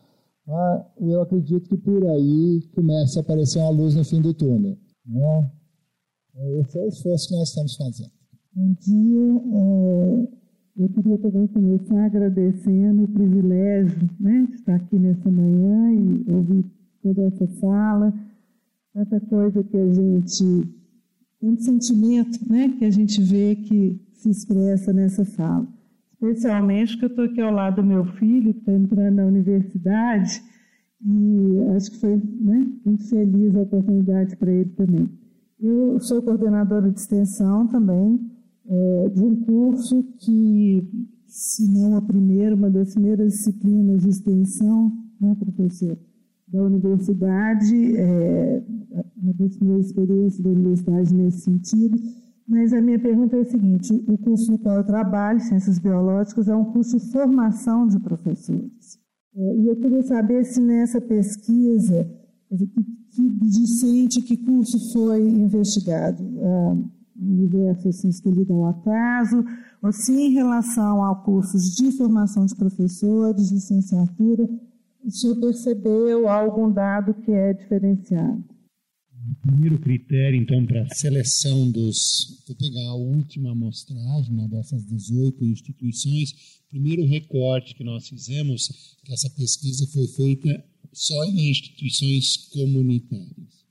Né, e eu acredito que por aí comece a aparecer uma luz no fim do túnel. Né? Esse é o esforço que nós estamos fazendo. Um dia, é, eu queria também começar agradecendo o privilégio né, de estar aqui nessa manhã e ouvir toda essa fala, tanta coisa que a gente, tanto sentimento né, que a gente vê que se expressa nessa fala. Especialmente que eu estou aqui ao lado do meu filho, que está entrando na universidade, e acho que foi né, muito feliz a oportunidade para ele também. Eu sou coordenadora de extensão também, é, de um curso que, se não a primeira, uma das primeiras disciplinas de extensão, né, professor, da universidade, é, uma das primeiras experiências da universidade nesse sentido, mas a minha pergunta é a seguinte: o curso no qual eu trabalho, Ciências Biológicas, é um curso de formação de professores. É, e eu queria saber se nessa pesquisa, que discente, que curso foi investigado? Universo assim, escolhido ao acaso, ou se em relação a cursos de formação de professores, licenciatura, o senhor percebeu algum dado que é diferenciado? Primeiro critério, então, para a seleção dos. Vou pegar a última amostragem né, dessas 18 instituições. Primeiro recorte que nós fizemos, que essa pesquisa foi feita só em instituições comunitárias.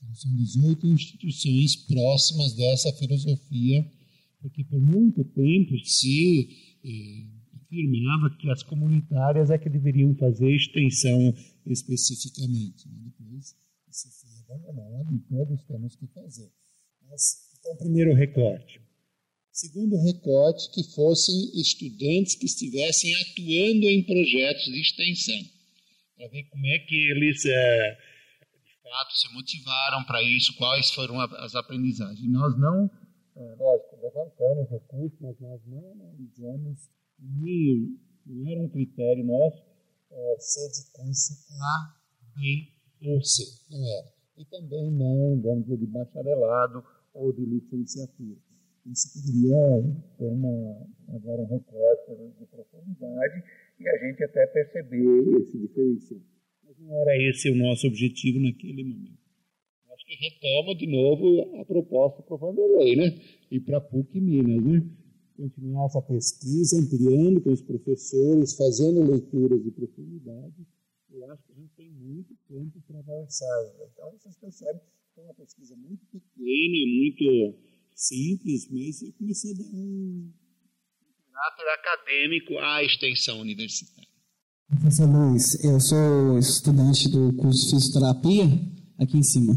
Então, são 18 instituições próximas dessa filosofia, porque por muito tempo se. Afirmava que as comunitárias é que deveriam fazer extensão especificamente. Né? Depois isso foi abandonado e todos temos que fazer. Mas, então, primeiro recorte. Segundo recorte, que fossem estudantes que estivessem atuando em projetos de extensão, para ver como é que eles, é, de fato se motivaram para isso, quais foram as aprendizagens. Nós não, é, lógico, levantamos recursos, mas nós não analisamos não era um critério nosso é, ser de curso A, B ou C, não era. E também não, vamos dizer, de bacharelado ou de licenciatura. Isso poderia ter uma, agora um recorte de profundidade e a gente até perceber esse diferencial. Mas não era esse o nosso objetivo naquele momento. Acho que retoma de novo a proposta para o Vanderlei, né? E para a PUC Minas, né? Continuar essa pesquisa, ampliando com os professores, fazendo leituras de profundidade. Eu acho que a gente tem muito tempo para avançar. Então, vocês percebem que é uma pesquisa muito pequena, muito simples, mas eu comecei a dar um caráter acadêmico à extensão universitária. Professor Luiz, eu sou estudante do curso de fisioterapia, aqui em cima.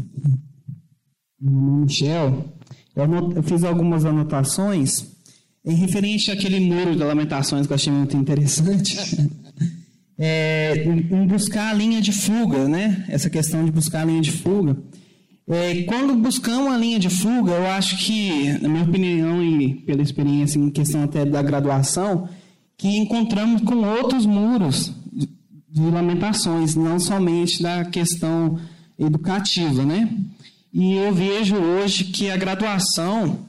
Meu nome é Michel. Eu, eu fiz algumas anotações em referente àquele muro de lamentações que eu achei muito interessante. é, em buscar a linha de fuga, né? Essa questão de buscar a linha de fuga. É, quando buscamos a linha de fuga, eu acho que, na minha opinião e pela experiência em questão até da graduação, que encontramos com outros muros de, de lamentações, não somente da questão educativa, né? E eu vejo hoje que a graduação,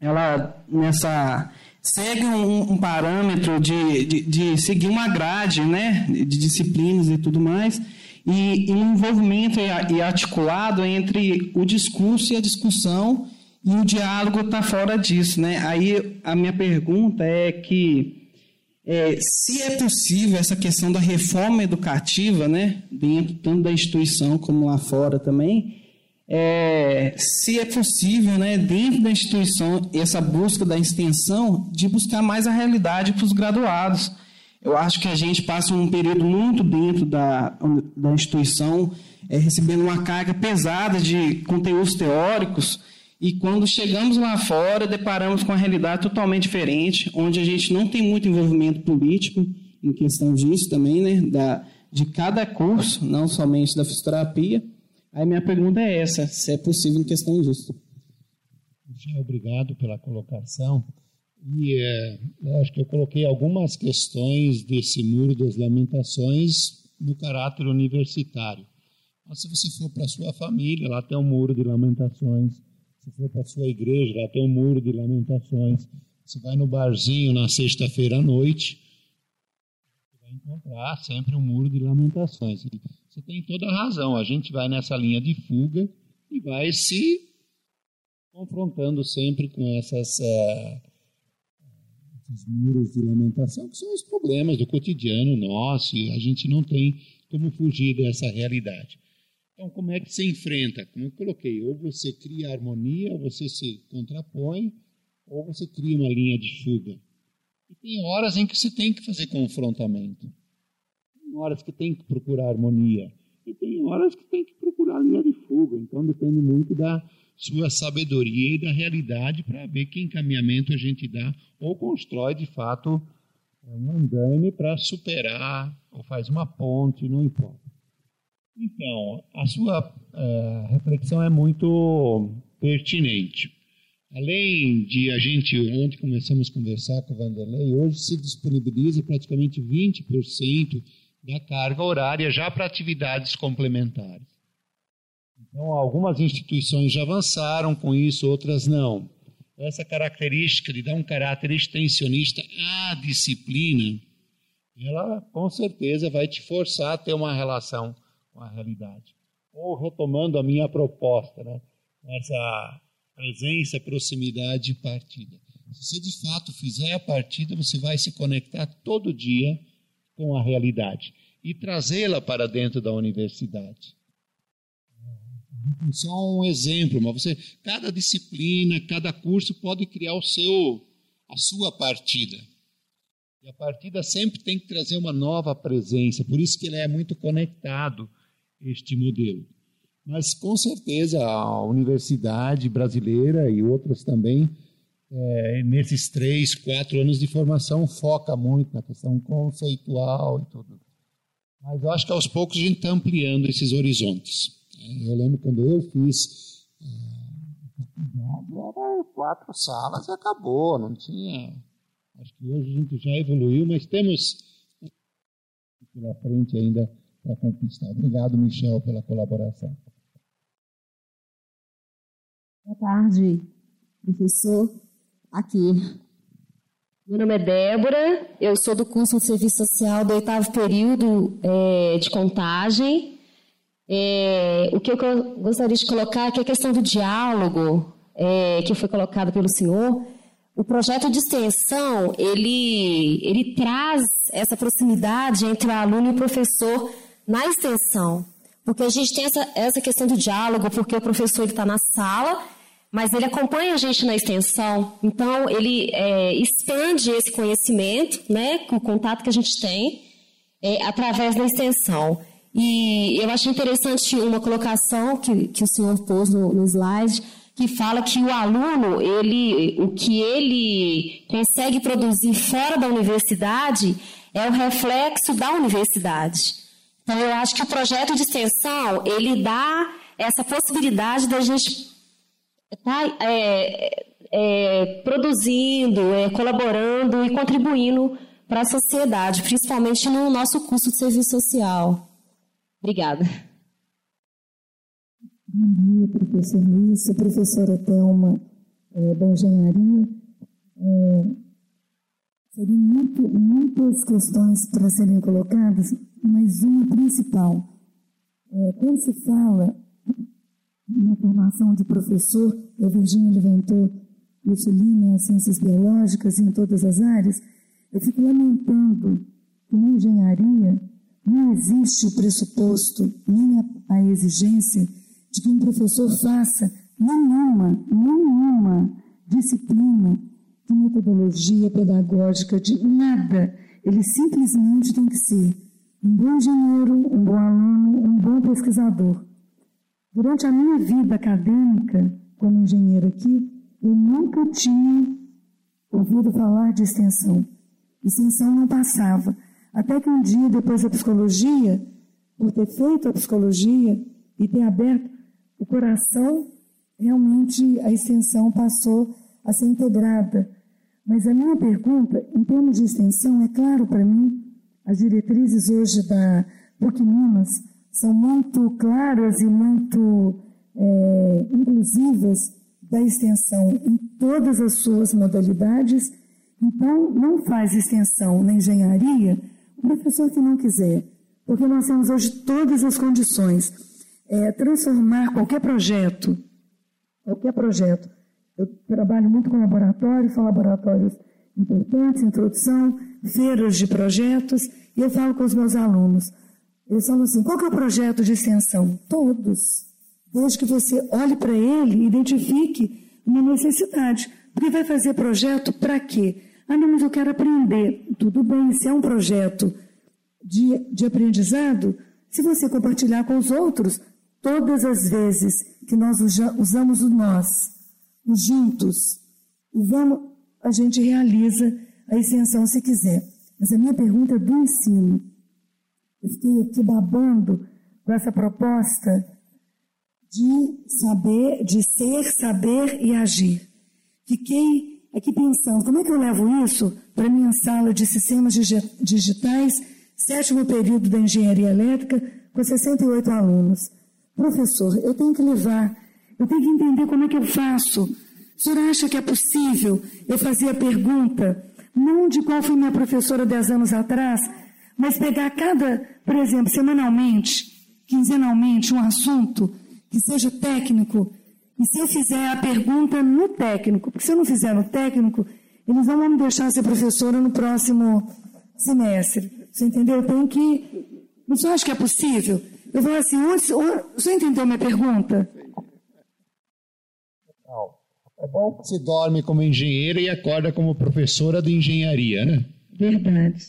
ela nessa segue um, um parâmetro de, de, de, seguir uma grade, né, de disciplinas e tudo mais, e, e um envolvimento e articulado entre o discurso e a discussão, e o diálogo está fora disso, né? Aí a minha pergunta é que é, se é possível essa questão da reforma educativa, né, dentro tanto da instituição como lá fora também, é, se é possível, né, dentro da instituição, essa busca da extensão, de buscar mais a realidade para os graduados. Eu acho que a gente passa um período muito dentro da, da instituição, é, recebendo uma carga pesada de conteúdos teóricos, e quando chegamos lá fora, deparamos com uma realidade totalmente diferente, onde a gente não tem muito envolvimento político em questão disso também, né, da, de cada curso, não somente da fisioterapia, Aí minha pergunta é essa, se é possível em questão disso. Obrigado pela colocação. E é, acho que eu coloquei algumas questões desse muro das lamentações no caráter universitário. Mas se você for para a sua família, lá tem um muro de lamentações. Se for para a sua igreja, lá tem um muro de lamentações. Você vai no barzinho na sexta-feira à noite, você vai encontrar sempre um muro de lamentações. Você tem toda a razão. A gente vai nessa linha de fuga e vai se confrontando sempre com essas, uh, esses muros de lamentação, que são os problemas do cotidiano nosso, e a gente não tem como fugir dessa realidade. Então, como é que se enfrenta? Como eu coloquei, ou você cria harmonia, ou você se contrapõe, ou você cria uma linha de fuga. E tem horas em que você tem que fazer confrontamento horas que tem que procurar harmonia e tem horas que tem que procurar linha de fuga. Então depende muito da sua sabedoria e da realidade para ver que encaminhamento a gente dá ou constrói de fato um andame para superar ou faz uma ponte, não importa. Então, a sua uh, reflexão é muito pertinente. Além de a gente, ontem começamos a conversar com o Vanderlei, hoje se disponibiliza praticamente 20% da carga horária já para atividades complementares. Então, algumas instituições já avançaram com isso, outras não. Essa característica de dar um caráter extensionista à disciplina, ela com certeza vai te forçar a ter uma relação com a realidade. Ou retomando a minha proposta, né? essa presença, proximidade e partida. Se você de fato fizer a partida, você vai se conectar todo dia com a realidade e trazê-la para dentro da universidade. Só um exemplo, mas você, cada disciplina, cada curso pode criar o seu, a sua partida. E a partida sempre tem que trazer uma nova presença, por isso que ele é muito conectado, este modelo. Mas com certeza a universidade brasileira e outras também é, nesses três, quatro anos de formação, foca muito na questão conceitual e tudo. Mas eu acho que aos poucos a gente está ampliando esses horizontes. Eu lembro quando eu fiz era quatro salas e acabou, não tinha. Acho que hoje a gente já evoluiu, mas temos pela frente ainda para conquistar. Obrigado, Michel, pela colaboração. Boa tarde, professor. Aqui. Meu nome é Débora, eu sou do curso de Serviço Social do oitavo período é, de contagem. É, o que eu gostaria de colocar é a questão do diálogo, é, que foi colocado pelo senhor. O projeto de extensão, ele, ele traz essa proximidade entre o aluno e o professor na extensão. Porque a gente tem essa, essa questão do diálogo, porque o professor está na sala mas ele acompanha a gente na extensão, então ele é, expande esse conhecimento, né, com o contato que a gente tem, é, através da extensão. E eu achei interessante uma colocação que, que o senhor pôs no, no slide, que fala que o aluno, ele, o que ele consegue produzir fora da universidade é o reflexo da universidade. Então, eu acho que o projeto de extensão, ele dá essa possibilidade da gente está é, é, produzindo, é, colaborando e contribuindo para a sociedade, principalmente no nosso curso de serviço social. Obrigada. Bom dia, professor Luiz, professora Thelma é, da Engenharia. É, seriam muito, muitas questões para serem colocadas, mas uma principal. É, quando se fala na formação de professor, a Virginia levantou isso ali ciências biológicas e em todas as áreas, eu fico lamentando que na engenharia não existe o pressuposto nem a, a exigência de que um professor faça nenhuma, nenhuma disciplina de metodologia pedagógica, de nada. Ele simplesmente tem que ser um bom engenheiro, um bom aluno, um bom pesquisador. Durante a minha vida acadêmica, como engenheiro aqui, eu nunca tinha ouvido falar de extensão. Extensão não passava. Até que um dia, depois da psicologia, por ter feito a psicologia e ter aberto o coração, realmente a extensão passou a ser integrada. Mas a minha pergunta, em termos de extensão, é claro para mim, as diretrizes hoje da PUC Minas são muito claras e muito é, inclusivas da extensão em todas as suas modalidades. Então, não faz extensão na engenharia o professor que não quiser, porque nós temos hoje todas as condições. É, transformar qualquer projeto, qualquer projeto. Eu trabalho muito com laboratórios, são laboratórios importantes, introdução, feiras de projetos, e eu falo com os meus alunos. Eles falam assim: qual que é o projeto de extensão? Todos. Desde que você olhe para ele e identifique uma necessidade. Porque vai fazer projeto para quê? Ah, não, mas eu quero aprender. Tudo bem, se é um projeto de, de aprendizado, se você compartilhar com os outros, todas as vezes que nós usamos o nós, os juntos, vamos, a gente realiza a extensão se quiser. Mas a minha pergunta é do ensino. Eu fiquei aqui babando com essa proposta de saber, de ser, saber e agir. Fiquei aqui pensando, como é que eu levo isso para minha sala de sistemas digitais, sétimo período da engenharia elétrica, com 68 alunos? Professor, eu tenho que levar, eu tenho que entender como é que eu faço. O senhor acha que é possível eu fazer a pergunta, não de qual foi minha professora 10 anos atrás, mas pegar cada, por exemplo, semanalmente, quinzenalmente, um assunto que seja técnico, e se eu fizer a pergunta no técnico, porque se eu não fizer no técnico, eles não vão me deixar ser professora no próximo semestre. Você entendeu? Eu tenho que. Não só acho que é possível. Eu vou assim, onde, onde, você entendeu minha pergunta? É bom que você dorme como engenheira e acorda como professora de engenharia, né? Verdade.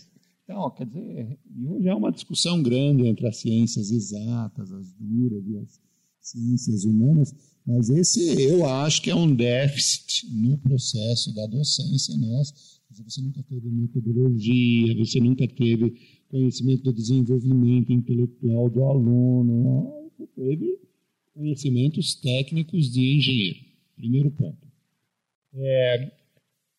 Então, quer dizer, hoje há uma discussão grande entre as ciências exatas, as duras e as ciências humanas, mas esse eu acho que é um déficit no processo da docência nossa. Você nunca teve metodologia, você nunca teve conhecimento do desenvolvimento intelectual do aluno, você teve conhecimentos técnicos de engenheiro. Primeiro ponto. É,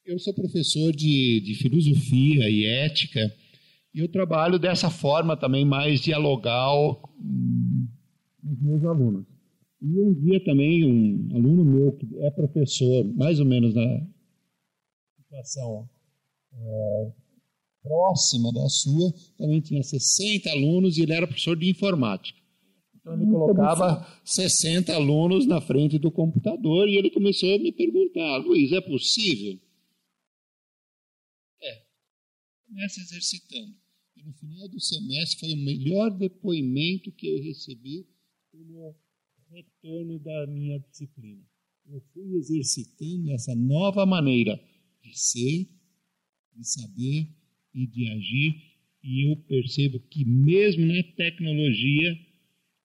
eu sou professor de, de filosofia e ética e eu trabalho dessa forma também mais dialogal com os meus alunos. E um dia também um aluno meu que é professor, mais ou menos na situação é, próxima da sua, também tinha 60 alunos e ele era professor de informática. Então ele colocava 60 alunos na frente do computador e ele começou a me perguntar, Luiz, é possível? Começa exercitando. E no final do semestre foi o melhor depoimento que eu recebi como retorno da minha disciplina. Eu fui exercitando essa nova maneira de ser, de saber e de agir, e eu percebo que mesmo na tecnologia,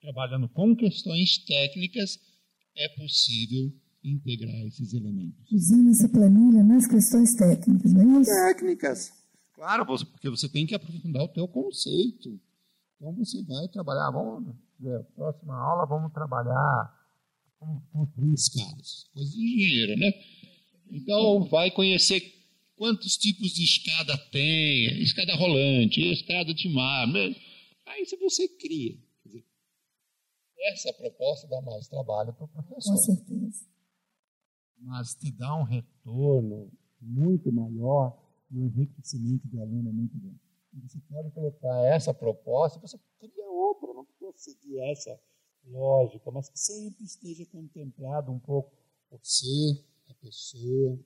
trabalhando com questões técnicas, é possível integrar esses elementos. Usando essa planilha nas questões técnicas, não é isso? Técnicas. Claro, porque você tem que aprofundar o teu conceito. Então você vai trabalhar, vamos, na próxima aula vamos trabalhar como construir escadas, coisa de engenheiro, né? Então vai conhecer quantos tipos de escada tem, escada rolante, escada de mar. Aí você cria. Dizer, essa proposta dá mais trabalho para o professor. Com certeza. Mas te dá um retorno muito maior no enriquecimento do aluno é muito grande. Você pode colocar essa proposta, você cria outra, não precisa seguir essa lógica, mas que sempre esteja contemplado um pouco você, a pessoa,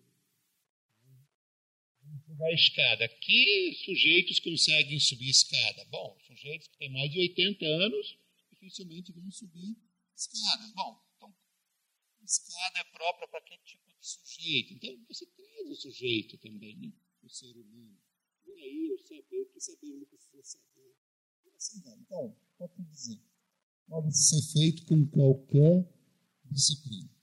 vai escada. Que sujeitos conseguem subir escada? Bom, sujeitos que têm mais de 80 anos dificilmente vão subir escada. Bom, então, escada é própria para que tipo de sujeito? Então, você traz o sujeito também, né? O ser humano. E aí, eu saber o que saber, o que precisa saber. Assim vai. Então, pode dizer, pode ser feito com qualquer disciplina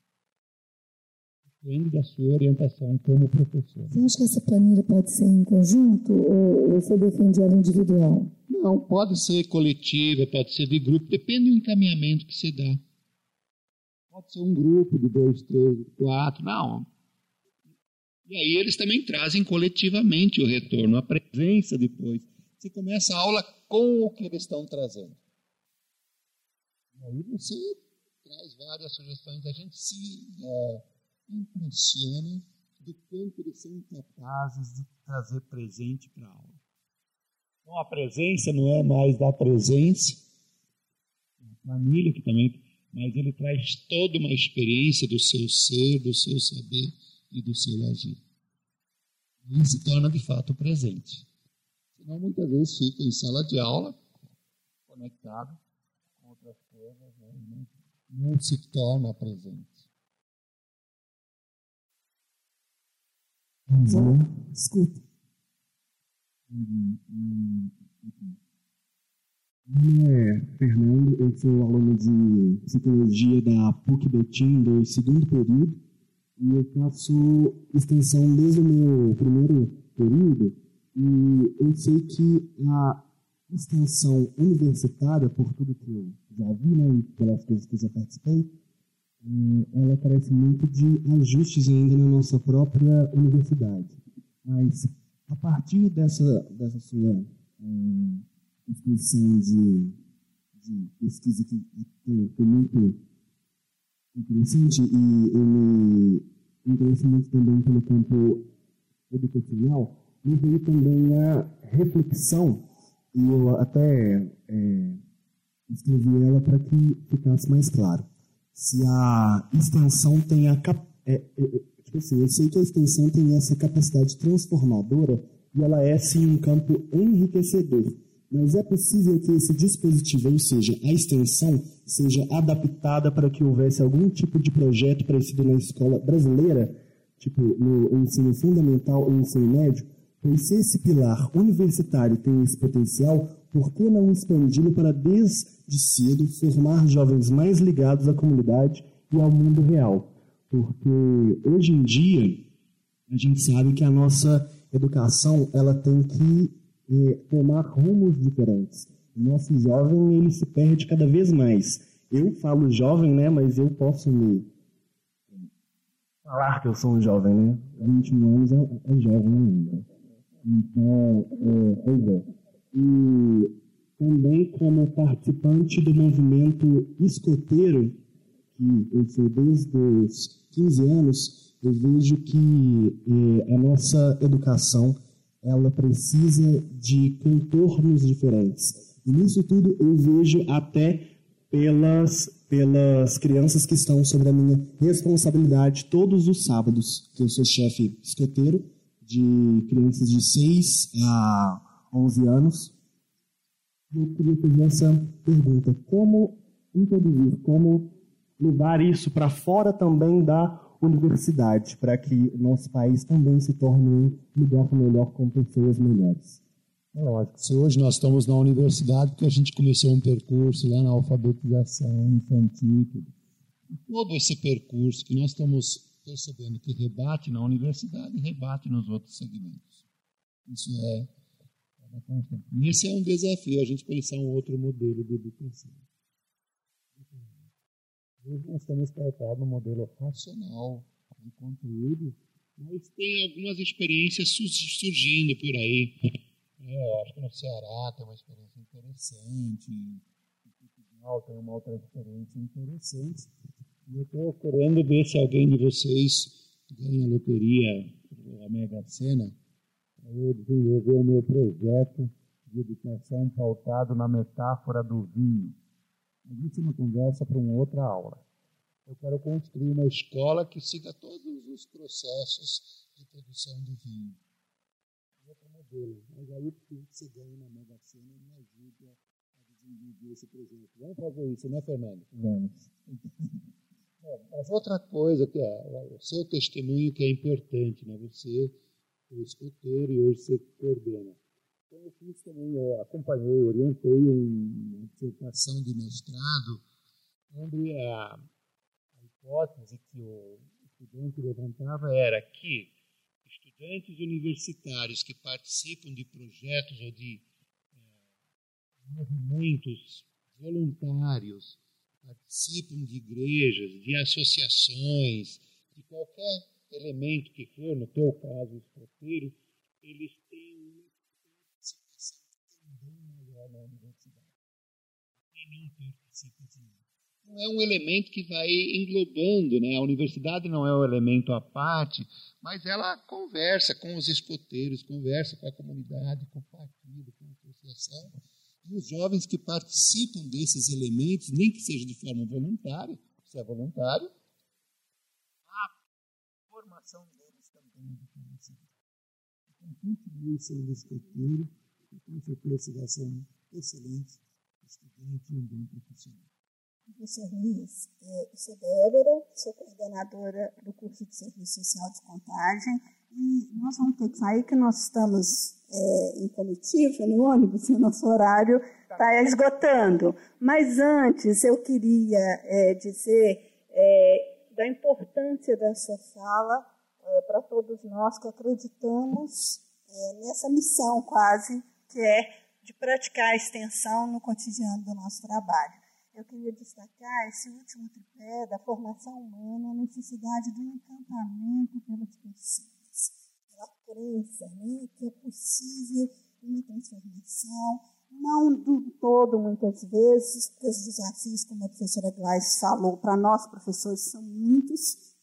depende da sua orientação como professor. Você acha que essa planilha pode ser em conjunto ou você defende ela individual? Não, pode ser coletiva, pode ser de grupo, depende do encaminhamento que você dá. Pode ser um grupo de dois, três, quatro, não. E aí eles também trazem coletivamente o retorno, a presença depois. Você começa a aula com o que eles estão trazendo. E aí você traz várias sugestões, a gente se é, impressiona do quanto eles são capazes de trazer presente para a aula. Então, a presença não é mais da presença, a planilha que também, mas ele traz toda uma experiência do seu ser, do seu saber e do seu agir. E se torna de fato presente. Senão, muitas vezes fica em sala de aula, conectado com outras coisas, né? não, se torna presente. Bom, escuta. Meu nome é Fernando, eu sou aluno de psicologia da PUC Betim do segundo período e eu faço extensão desde o meu primeiro período e eu sei que a extensão universitária, por tudo que eu já vi né, e pelas coisas que eu já participei, eh, ela carece muito de ajustes ainda na nossa própria universidade. Mas, a partir dessa, dessa sua é, exposição de, de pesquisa que foi muito interessante e eu me interesso muito também pelo campo educacional, me veio também a reflexão, e eu até é, escrevi ela para que ficasse mais claro se a extensão tem a é, é, é, tipo assim, eu sei que a extensão tem essa capacidade transformadora e ela é sim um campo enriquecedor. Mas é possível que esse dispositivo, ou seja, a extensão, seja adaptada para que houvesse algum tipo de projeto parecido na escola brasileira, tipo no ensino fundamental ou ensino médio, pois se esse pilar universitário tem esse potencial, por que não expandi-lo para desde cedo formar jovens mais ligados à comunidade e ao mundo real? Porque hoje em dia a gente sabe que a nossa educação ela tem que é, tomar rumos diferentes. O nosso jovem ele se perde cada vez mais. eu falo jovem, né? Mas eu posso me falar que eu sou um jovem, né? 21 anos é, é jovem ainda. Então, é, é. E também como participante do movimento escoteiro, que eu sou desde os 15 anos, eu vejo que é, a nossa educação ela precisa de contornos diferentes. E nisso tudo eu vejo até pelas, pelas crianças que estão sobre a minha responsabilidade todos os sábados, que eu sou chefe escoteiro de crianças de 6 a 11 anos. Eu queria fazer essa pergunta: como introduzir, como levar isso para fora também da universidade, para que o nosso país também se torne um lugar melhor com pessoas melhores? É lógico. Se hoje nós estamos na universidade, porque a gente começou um percurso lá na alfabetização infantil, tudo. E todo esse percurso que nós estamos percebendo que rebate na universidade, rebate nos outros segmentos. Isso é, é. E esse é um desafio, a gente pensar um outro modelo de educação. Hoje nós estamos pautados no modelo racional de conteúdo, mas tem algumas experiências surgindo por aí. É, acho que no Ceará tem uma experiência interessante, em Portugal tem uma outra experiência interessante. E eu estou querendo ver se alguém de vocês ganha loteria, a Mega Sena, para eu desenvolver o meu projeto de educação pautado na metáfora do vinho. Isso é uma conversa para uma outra aula. Eu quero construir uma escola que siga todos os processos de produção de vinho outro modelo. Mas aí, que você ganha na Mega Sena, me ajuda a desenvolver esse projeto. Vamos fazer isso, né, Fernando? Vamos. mas outra coisa que é o seu testemunho que é importante, né? Você é o escuteiro e hoje você coordena. Então, eu fiz também, eu acompanhei, orientei uma dissertação de mestrado onde a, a hipótese que o estudante levantava era que estudantes universitários que participam de projetos ou de é, movimentos voluntários, participam de igrejas, de associações, de qualquer elemento que for, no teu caso, escoteiro, eles Não é um elemento que vai englobando, né? A universidade não é um elemento à parte, mas ela conversa com os escoteiros, conversa com a comunidade, com o partido, com a associação. E os jovens que participam desses elementos, nem que seja de forma voluntária, se é voluntário, a formação deles também é diferenciada. Então, continue sendo escoteiro, e com certeza excelente estudante e um bom profissional. Professor Luiz, eu sou Débora, sou coordenadora do curso de Serviço Social de Contagem e nós vamos ter que sair que nós estamos é, em comitiva no ônibus e o nosso horário está esgotando. Mas antes eu queria é, dizer é, da importância da sua fala é, para todos nós que acreditamos é, nessa missão quase que é de praticar a extensão no cotidiano do nosso trabalho. Eu queria destacar esse último tripé da formação humana, a necessidade do encantamento pelas pessoas, pela crença né, que é possível uma transformação, não do todo, muitas vezes, porque os desafios, como a professora Gleis falou, para nós professores são muitos,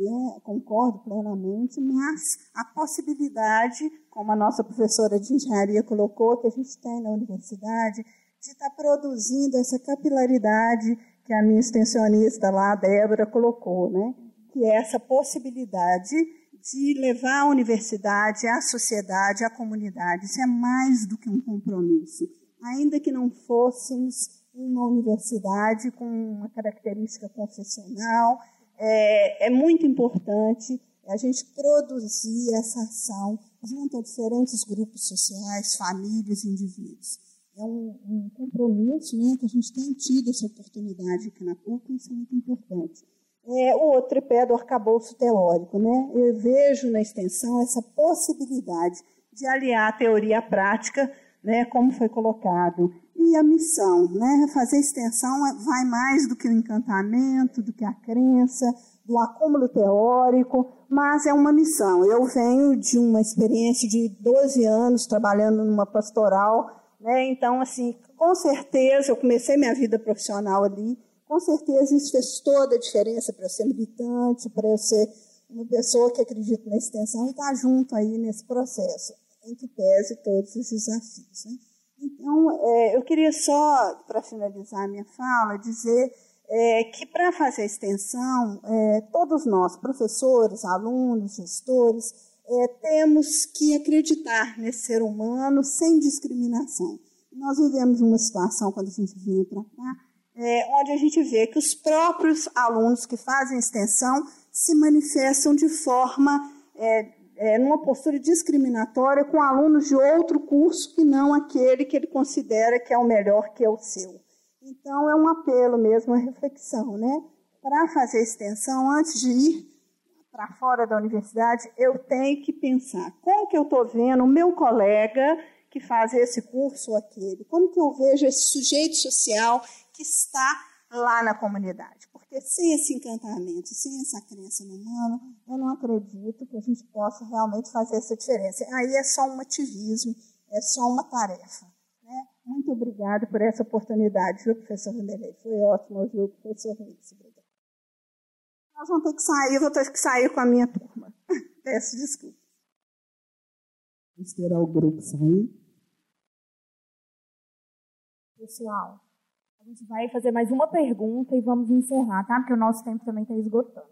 né, concordo plenamente, mas a possibilidade, como a nossa professora de engenharia colocou, que a gente tem na universidade, de estar tá produzindo essa capilaridade que a minha extensionista lá, a Débora, colocou, né? que é essa possibilidade de levar a universidade, a sociedade, a comunidade. Isso é mais do que um compromisso. Ainda que não fôssemos uma universidade com uma característica confessional, é, é muito importante a gente produzir essa ação junto a diferentes grupos sociais, famílias, indivíduos é um, um compromisso né, que a gente tem tido essa oportunidade aqui na PUC, isso é muito importante. É, o outro tripé do arcabouço teórico. Né? Eu vejo na extensão essa possibilidade de aliar a teoria à prática, né, como foi colocado. E a missão. Né? Fazer extensão vai mais do que o encantamento, do que a crença, do acúmulo teórico, mas é uma missão. Eu venho de uma experiência de 12 anos trabalhando numa pastoral, né? então, assim, com certeza, eu comecei minha vida profissional ali, com certeza isso fez toda a diferença para eu ser militante, para eu ser uma pessoa que acredita na extensão e estar tá junto aí nesse processo, em que pese todos os desafios. Né? Então, é, eu queria só, para finalizar a minha fala, dizer é, que para fazer a extensão, é, todos nós, professores, alunos, gestores, é, temos que acreditar nesse ser humano sem discriminação. Nós vivemos uma situação, quando a gente vinha para cá, é, onde a gente vê que os próprios alunos que fazem extensão se manifestam de forma é, numa postura discriminatória com alunos de outro curso que não aquele que ele considera que é o melhor, que é o seu. Então, é um apelo mesmo à reflexão. Né? Para fazer extensão, antes de ir para fora da universidade, eu tenho que pensar como que eu estou vendo o meu colega que faz esse curso ou aquele, como que eu vejo esse sujeito social que está lá na comunidade. Porque sem esse encantamento, sem essa crença no humano, eu não acredito que a gente possa realmente fazer essa diferença. Aí é só um ativismo, é só uma tarefa. Né? Muito obrigada por essa oportunidade, viu, professor Vanderlei? Foi ótimo ouvir o professor. Obrigada. Nós vamos ter que sair, eu vou ter que sair com a minha turma. Peço desculpa. Esperar o grupo sair. Pessoal, a gente vai fazer mais uma pergunta e vamos encerrar, tá? Porque o nosso tempo também está esgotando.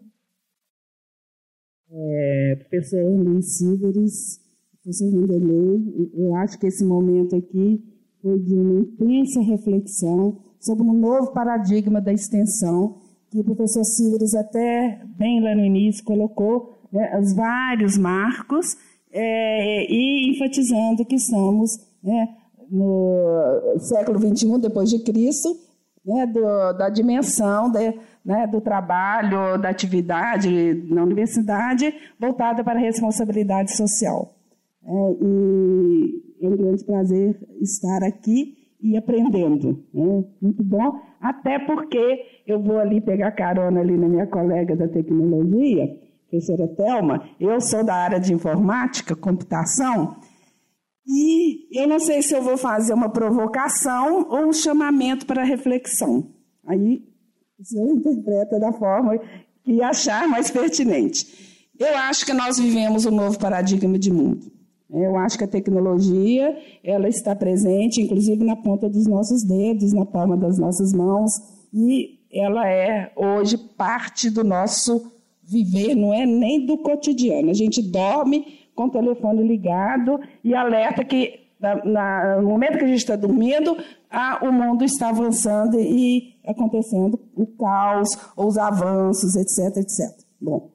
É, professor Luiz Silveres, professor Vanderlei, eu acho que esse momento aqui foi de uma intensa reflexão sobre um novo paradigma da extensão, que o professor Silveres até bem lá no início colocou né, os vários marcos é, e enfatizando que estamos né, no século XXI, depois de Cristo, né, do, da dimensão de, né, do trabalho, da atividade na universidade, voltada para a responsabilidade social. É, e é um grande prazer estar aqui e aprendendo. Né? Muito bom, até porque eu vou ali pegar carona ali na minha colega da tecnologia, professora Thelma, eu sou da área de informática, computação, e eu não sei se eu vou fazer uma provocação ou um chamamento para reflexão. Aí o senhor interpreta da forma que achar mais pertinente. Eu acho que nós vivemos um novo paradigma de mundo. Eu acho que a tecnologia ela está presente, inclusive na ponta dos nossos dedos, na palma das nossas mãos, e ela é hoje parte do nosso viver, não é nem do cotidiano. A gente dorme com o telefone ligado e alerta que na, na, no momento que a gente está dormindo, a, o mundo está avançando e acontecendo o caos, os avanços, etc, etc. Bom,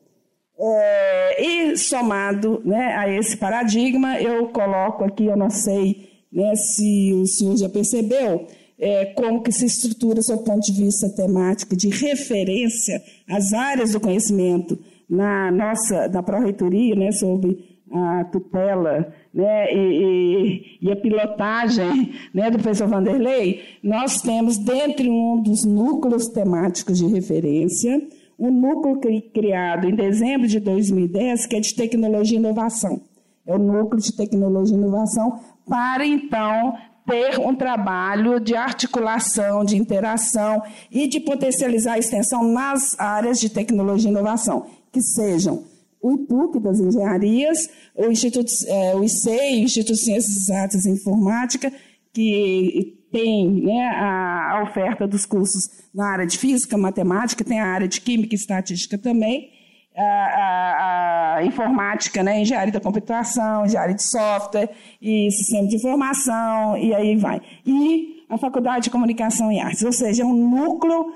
é, e somado né, a esse paradigma, eu coloco aqui, eu não sei né, se o senhor já percebeu, é, como que se estrutura, do ponto de vista temático, de referência às áreas do conhecimento na nossa, na pró-reitoria, né, sobre a tutela né, e, e, e, a pilotagem né, do professor Vanderlei, nós temos, dentre um dos núcleos temáticos de referência, um núcleo criado em dezembro de 2010, que é de tecnologia e inovação. É o núcleo de tecnologia e inovação para, então, ter um trabalho de articulação, de interação e de potencializar a extensão nas áreas de tecnologia e inovação, que sejam o IPUC das engenharias, o Instituto, é, o ICEI, Instituto de Ciências Exatas e Informática, que tem né, a, a, oferta dos cursos na área de física, matemática, tem a área de química e estatística também, a, a, a informática, né, engenharia da computação, engenharia de software e sistema de informação, e aí vai. E a Faculdade de Comunicação e Artes, ou seja, é um núcleo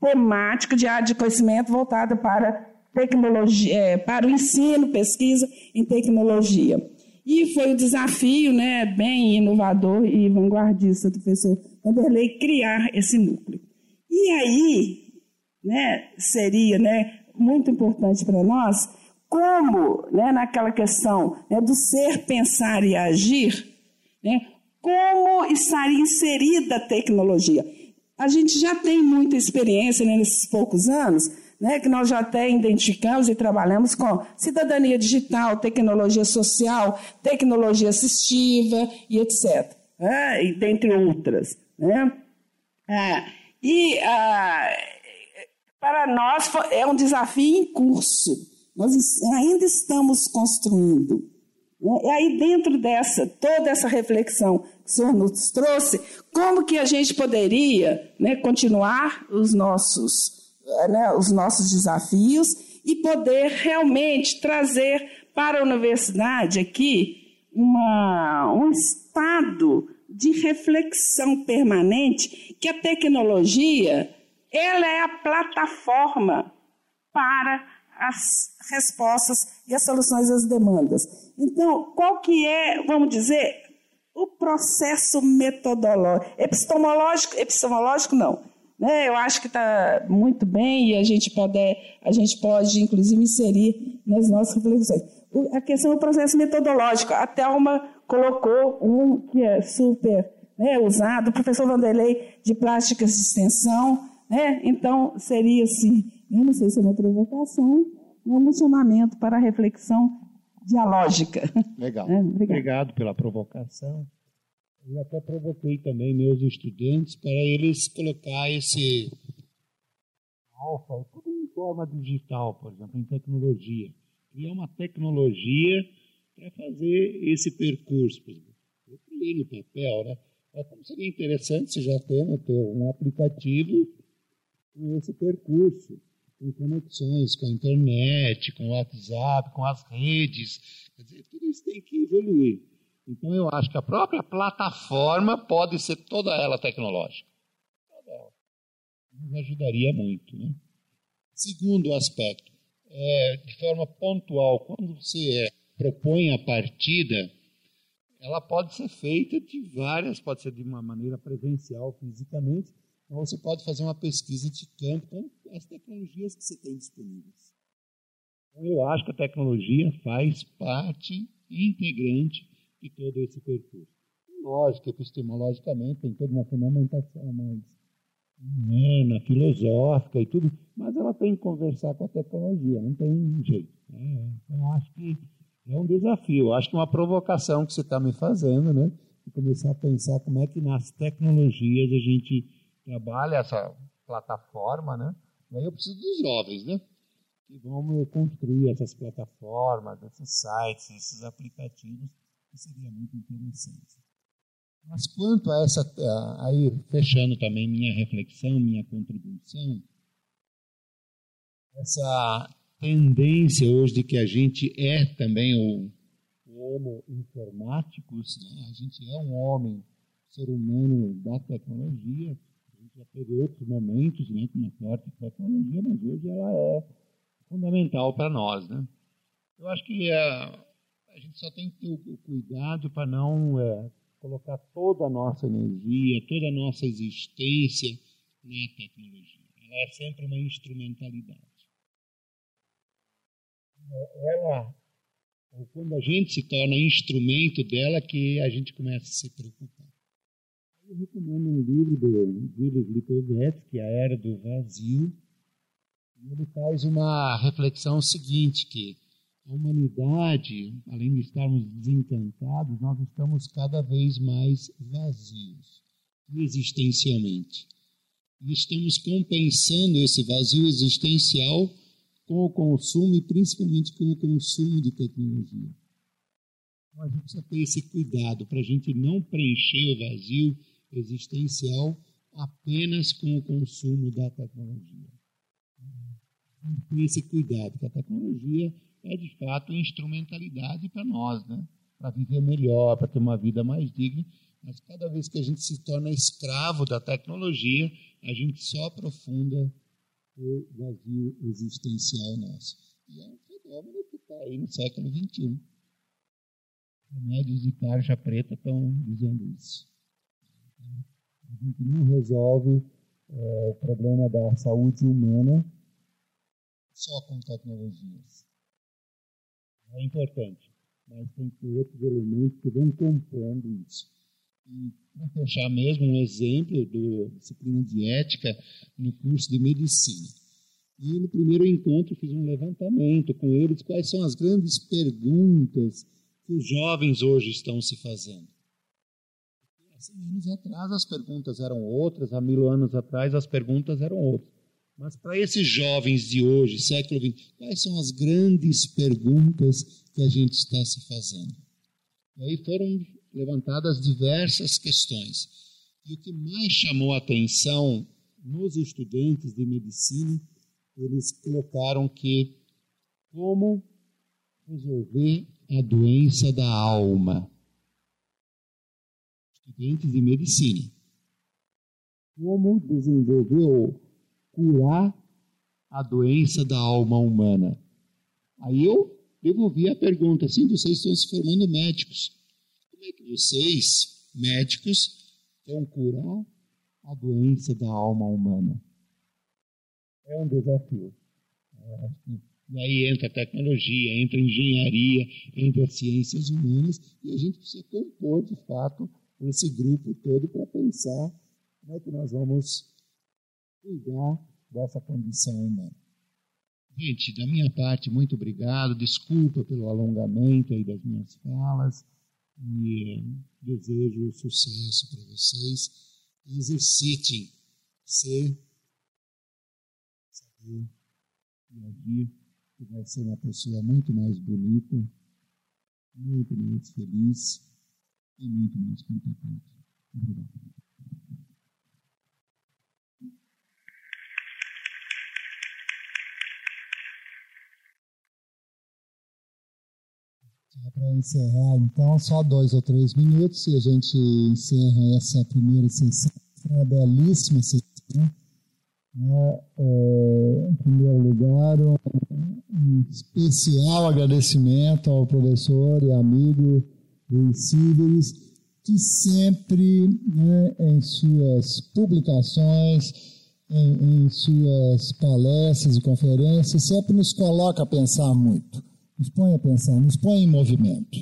temático de área de conhecimento voltado para tecnologia, é, para o ensino, pesquisa em tecnologia. E foi o desafio né, bem inovador e vanguardista do professor Vanderlei criar esse núcleo. E aí né, seria né, muito importante para nós como, né, naquela questão né, do ser, pensar e agir, né, como estaria inserida a tecnologia. A gente já tem muita experiência né, nesses poucos anos, né, que nós já até identificamos e trabalhamos com cidadania digital, tecnologia social, tecnologia assistiva e etc. Né, e dentre outras. Né? Ah, e ah, para nós é um desafio em curso. Nós ainda estamos construindo. E aí, dentro dessa, toda essa reflexão que o senhor nos trouxe, como que a gente poderia né, continuar os nossos, né, os nossos desafios e poder realmente trazer para a universidade aqui uma, um estado de reflexão permanente que a tecnologia ela é a plataforma para as respostas e as soluções às demandas. Então, qual que é, vamos dizer, o processo metodológico, epistemológico, epistemológico não. Né? Eu acho que está muito bem e a gente pode, a gente pode, inclusive, inserir nas nossas reflexões. A questão do processo metodológico. A Thelma colocou um que é super né, usado, o professor Vanderlei de plásticas de extensão. Né? Então, seria assim, eu não sei se é uma provocação, um chamamento para a reflexão dialógica. Legal. É, obrigado. obrigado pela provocação. Eu até provoquei também meus estudantes para eles colocar esse alfa, tudo em forma digital, por exemplo, em tecnologia. Criar uma tecnologia para fazer esse percurso. Eu criei no papel, né? É como seria interessante se já temos ter um aplicativo com esse percurso com conexões com a internet, com o WhatsApp, com as redes. Quer dizer, tudo isso tem que evoluir. Então, eu acho que a própria plataforma pode ser toda ela tecnológica. Nos ajudaria muito. Né? Segundo aspecto, é, de forma pontual, quando você é, propõe a partida, ela pode ser feita de várias, pode ser de uma maneira presencial, fisicamente, então, você pode fazer uma pesquisa de campo com as tecnologias que você tem disponíveis. Então, eu acho que a tecnologia faz parte integrante de todo esse percurso. Lógico, epistemologicamente, tem toda uma fundamentação mais humana, filosófica e tudo, mas ela tem que conversar com a tecnologia, não tem jeito. Né? Então, acho que é um desafio, acho que é uma provocação que você está me fazendo, né? De começar a pensar como é que nas tecnologias a gente trabalha essa plataforma, né? E aí eu preciso dos jovens, né? Que vão construir essas plataformas, esses sites, esses aplicativos, seria muito interessante. Mas quanto a essa, aí fechando também minha reflexão, minha contribuição, essa tendência hoje de que a gente é também o, homo informáticos, né? a gente é um homem, ser humano da tecnologia, já teve outros momentos né, com uma forte tecnologia, mas hoje ela é fundamental para nós. Né? Eu acho que a, é, a gente só tem que ter o, cuidado para não é, colocar toda a nossa energia, toda a nossa existência na tecnologia. Ela é sempre uma instrumentalidade. Ela, quando a gente se torna instrumento dela, que a gente começa a se preocupar. Eu recomendo um livro do Gilles Lipovetsky, A Era do Vazio. E ele faz uma reflexão seguinte, que a humanidade, além de estarmos desencantados, nós estamos cada vez mais vazios, existencialmente. E estamos compensando esse vazio existencial com o consumo e principalmente com o consumo de tecnologia. Então a gente precisa ter esse cuidado para a gente não preencher o vazio existencial apenas com o consumo da tecnologia. Tem esse cuidado, que a tecnologia é de fato instrumentalidade para nós, né? para viver melhor, para ter uma vida mais digna. Mas cada vez que a gente se torna escravo da tecnologia, a gente só aprofunda o vazio existencial nosso. E é um fenômeno que está aí no século XXI. Remédios de tarja preta estão dizendo isso. A gente não resolve é, o problema da saúde humana só com tecnologias. É importante, mas tem que ter outros elementos que vão compondo isso. Para fechar mesmo, um exemplo da disciplina de ética no curso de medicina. E no primeiro encontro fiz um levantamento com eles, quais são as grandes perguntas que os jovens hoje estão se fazendo. Há 100 anos atrás as perguntas eram outras, há mil anos atrás as perguntas eram outras. Mas para esses jovens de hoje, século XX, quais são as grandes perguntas que a gente está se fazendo? E aí foram levantadas diversas questões. E o que mais chamou a atenção nos estudantes de medicina, eles colocaram que como resolver a doença da alma. Estudantes de medicina. Como desenvolver ou curar a doença da alma humana? Aí eu devolvi a pergunta, assim, vocês estão se formando médicos. Como é que vocês, médicos, vão curar a doença da alma humana? É um desafio. É, e aí entra a tecnologia, entra a engenharia, entra as ciências humanas, e a gente precisa compor, de fato, esse grupo todo para pensar como é que nós vamos cuidar dessa condição humana. Gente, da minha parte, muito obrigado. Desculpa pelo alongamento aí das minhas falas e desejo sucesso para vocês. Exercitem ser, saber e agir que vai ser uma pessoa muito mais bonita, muito mais feliz e muito mais competente. Obrigado. Para encerrar, então, só dois ou três minutos e a gente encerra essa primeira sessão. Foi uma belíssima sessão né? É, em primeiro lugar, um, um, especial agradecimento ao professor e amigo Luiz que sempre, né, em suas publicações, em, em, suas palestras e conferências, sempre nos coloca a pensar muito, nos põe a pensar, nos põe em movimento.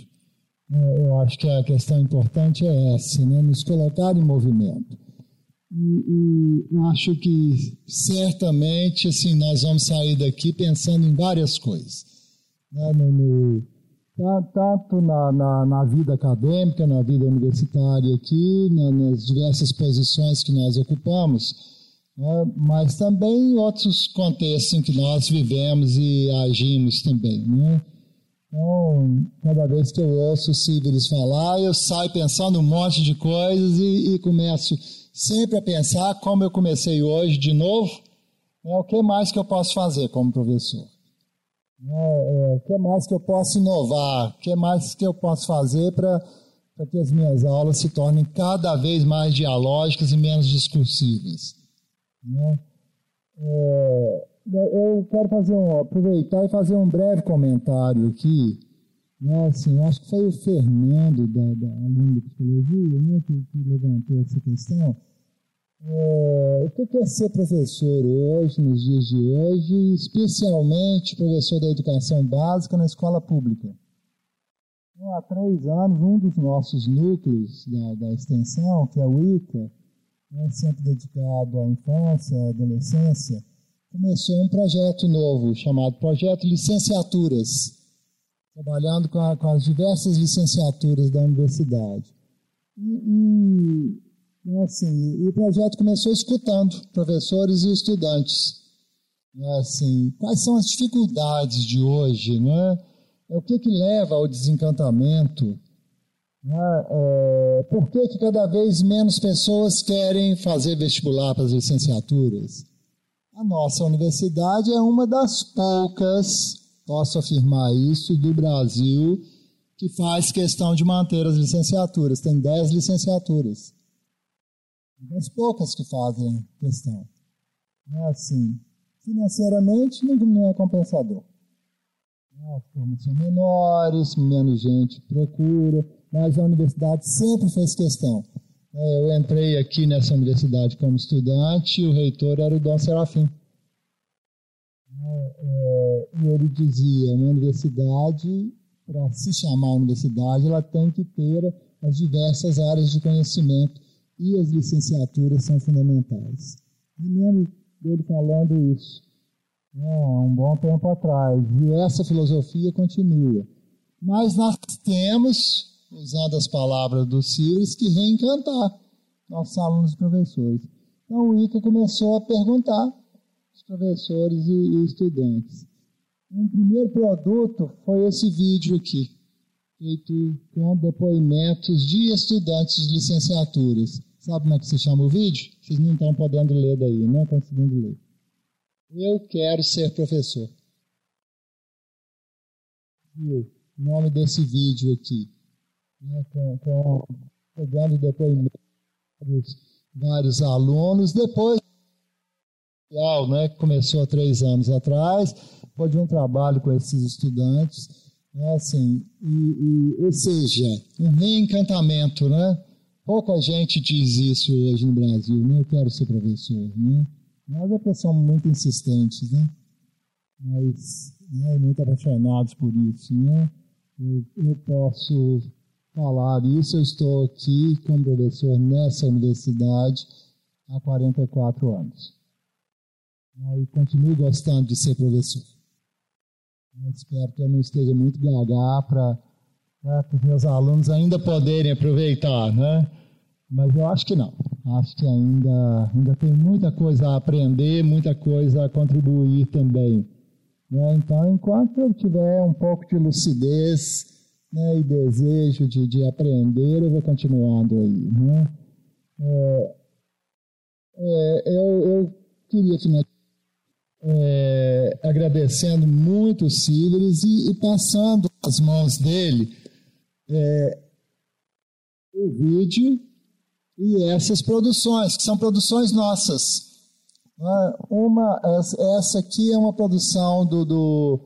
É, eu acho que a questão importante é essa, né, nos colocar em movimento. E, e acho que certamente assim nós vamos sair daqui pensando em várias coisas. Né? No, no, tanto na, na, na, vida acadêmica, na vida universitária aqui, na, nas diversas posições que nós ocupamos, né? mas também outros contextos em que nós vivemos e agimos também. Né? Então, cada vez que eu ouço o falar, eu saio pensando um monte de coisas e, e começo sempre a pensar, como eu comecei hoje de novo, é, o que mais que eu posso fazer como professor? É, é, o que mais que eu posso inovar? O que mais que eu posso fazer para que as minhas aulas se tornem cada vez mais dialógicas e menos discursivas? Né? É, eu quero fazer um, aproveitar e fazer um breve comentário aqui. Né, assim, acho que foi o Fernando, da, da aluno de psicologia, né, que, que levantou essa questão. É, o que é ser professor hoje, nos dias de hoje, especialmente professor da educação básica na escola pública? Há três anos, um dos nossos núcleos da, da extensão, que é o ICA, né, sempre dedicado à infância, à adolescência, começou um projeto novo chamado Projeto Licenciaturas, trabalhando com, a, com as diversas licenciaturas da universidade. E, e, assim, e o projeto começou escutando professores e estudantes. Assim, quais são as dificuldades de hoje? Né? É, o que, que leva ao desencantamento? Né? É, por que, que cada vez menos pessoas querem fazer vestibular para as licenciaturas? A nossa universidade é uma das poucas, posso afirmar isso, do Brasil que faz questão de manter as licenciaturas. Tem 10 licenciaturas. Das poucas que fazem questão. É assim, financeiramente não é compensador. As turmas são menores, menos gente procura, mas a universidade sempre fez questão é, eu entrei aqui nessa universidade como estudante e o reitor era o Dom Serafim. É, é, e ele dizia, uma universidade, para se chamar universidade, ela tem que ter as diversas áreas de conhecimento e as licenciaturas são fundamentais. Me lembro dele falando isso né, há um bom tempo atrás, e essa filosofia continua. Mas nós temos, usando as palavras do Sirius, que reencantar nossos alunos e professores. Então o ICA começou a perguntar aos professores e estudantes. Um primeiro produto foi esse vídeo aqui, feito com depoimentos de estudantes de licenciaturas. Sabe como é que se chama o vídeo? Vocês não estão podendo ler daí, não conseguindo ler. Eu quero ser professor. O nome desse vídeo aqui, né, com, com, pegando depoimentos de vários alunos. Depois, né, que começou há três anos atrás, foi de um trabalho com esses estudantes, né, assim, e, e, ou seja, um reencantamento, né? Pouca gente diz isso hoje no Brasil, né? Eu quero ser professor, né? Nós é que somos muito insistentes, né? Mas né, muito apaixonados por isso, né? Eu, eu posso falar isso, eu estou aqui como professor nessa universidade há 44 anos. E continuo gostando de ser professor. Eu espero que eu não esteja muito BH para os meus alunos ainda poderem aproveitar, né? Mas eu acho que não. Acho que ainda, ainda tem muita coisa a aprender, muita coisa a contribuir também. Né? Então, enquanto eu tiver um pouco de lucidez né, e desejo de, de aprender, eu vou continuando aí. Né? É, é, eu, eu queria finalizar é, agradecendo muito o Silveres e, e, passando as mãos dele é, o vídeo e essas produções, que são produções nossas. Né? Uma, essa aqui é uma produção do, do,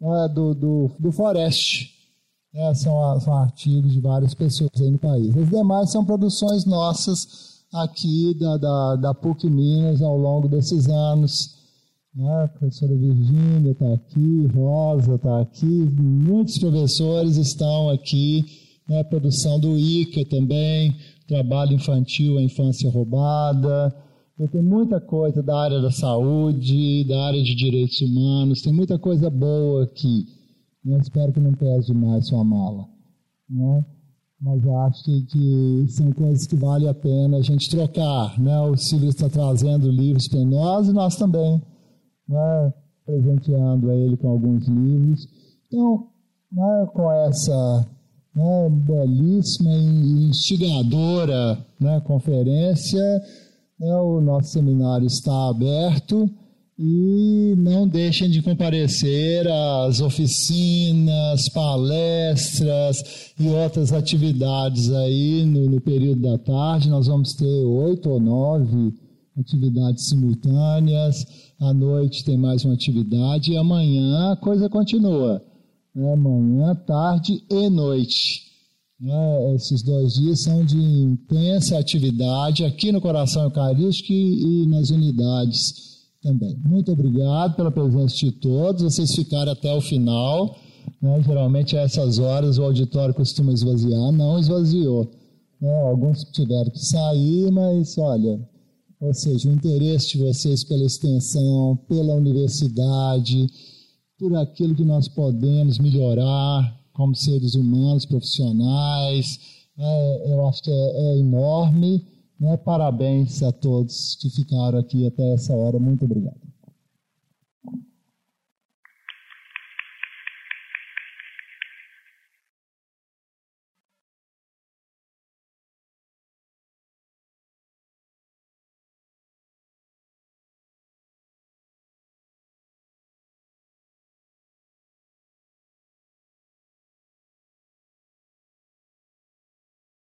né, do, do, do Forest. Né? São, são artigos de várias pessoas aí no país. As demais são produções nossas aqui da, da, da PUC Minas ao longo desses anos. Né? A professora Virgínia está aqui, Rosa está aqui, muitos professores estão aqui, né? a produção do ICA também, trabalho infantil, a infância roubada. Tenho muita coisa da área da saúde, da área de direitos humanos, tem muita coisa boa aqui. Eu espero que não pese demais sua mala. Né? Mas acho que, que, são coisas que vale a pena a gente trocar. Né? O Silvio está trazendo livros para nós e nós também né, presenteando a ele com alguns livros. Então, né, com essa né, belíssima e instigadora né, conferência, né, o nosso seminário está aberto e não deixem de comparecer às oficinas, palestras e outras atividades aí no, no período da tarde. Nós vamos ter oito ou nove atividades simultâneas à noite tem mais uma atividade e amanhã a coisa continua. Né? Manhã, tarde e noite. Né? Esses dois dias são de intensa atividade aqui no Coração Eucarístico e nas unidades também. Muito obrigado pela presença de todos. Vocês ficaram até o final. Né? Geralmente, a essas horas, o auditório costuma esvaziar. Não esvaziou. Né? Alguns tiveram que sair, mas olha, ou seja, o interesse de vocês pela extensão, pela universidade, por aquilo que nós podemos melhorar como seres humanos, profissionais. É, eu acho que é, é enorme. Né? Parabéns a todos que ficaram aqui até essa hora. Muito obrigado.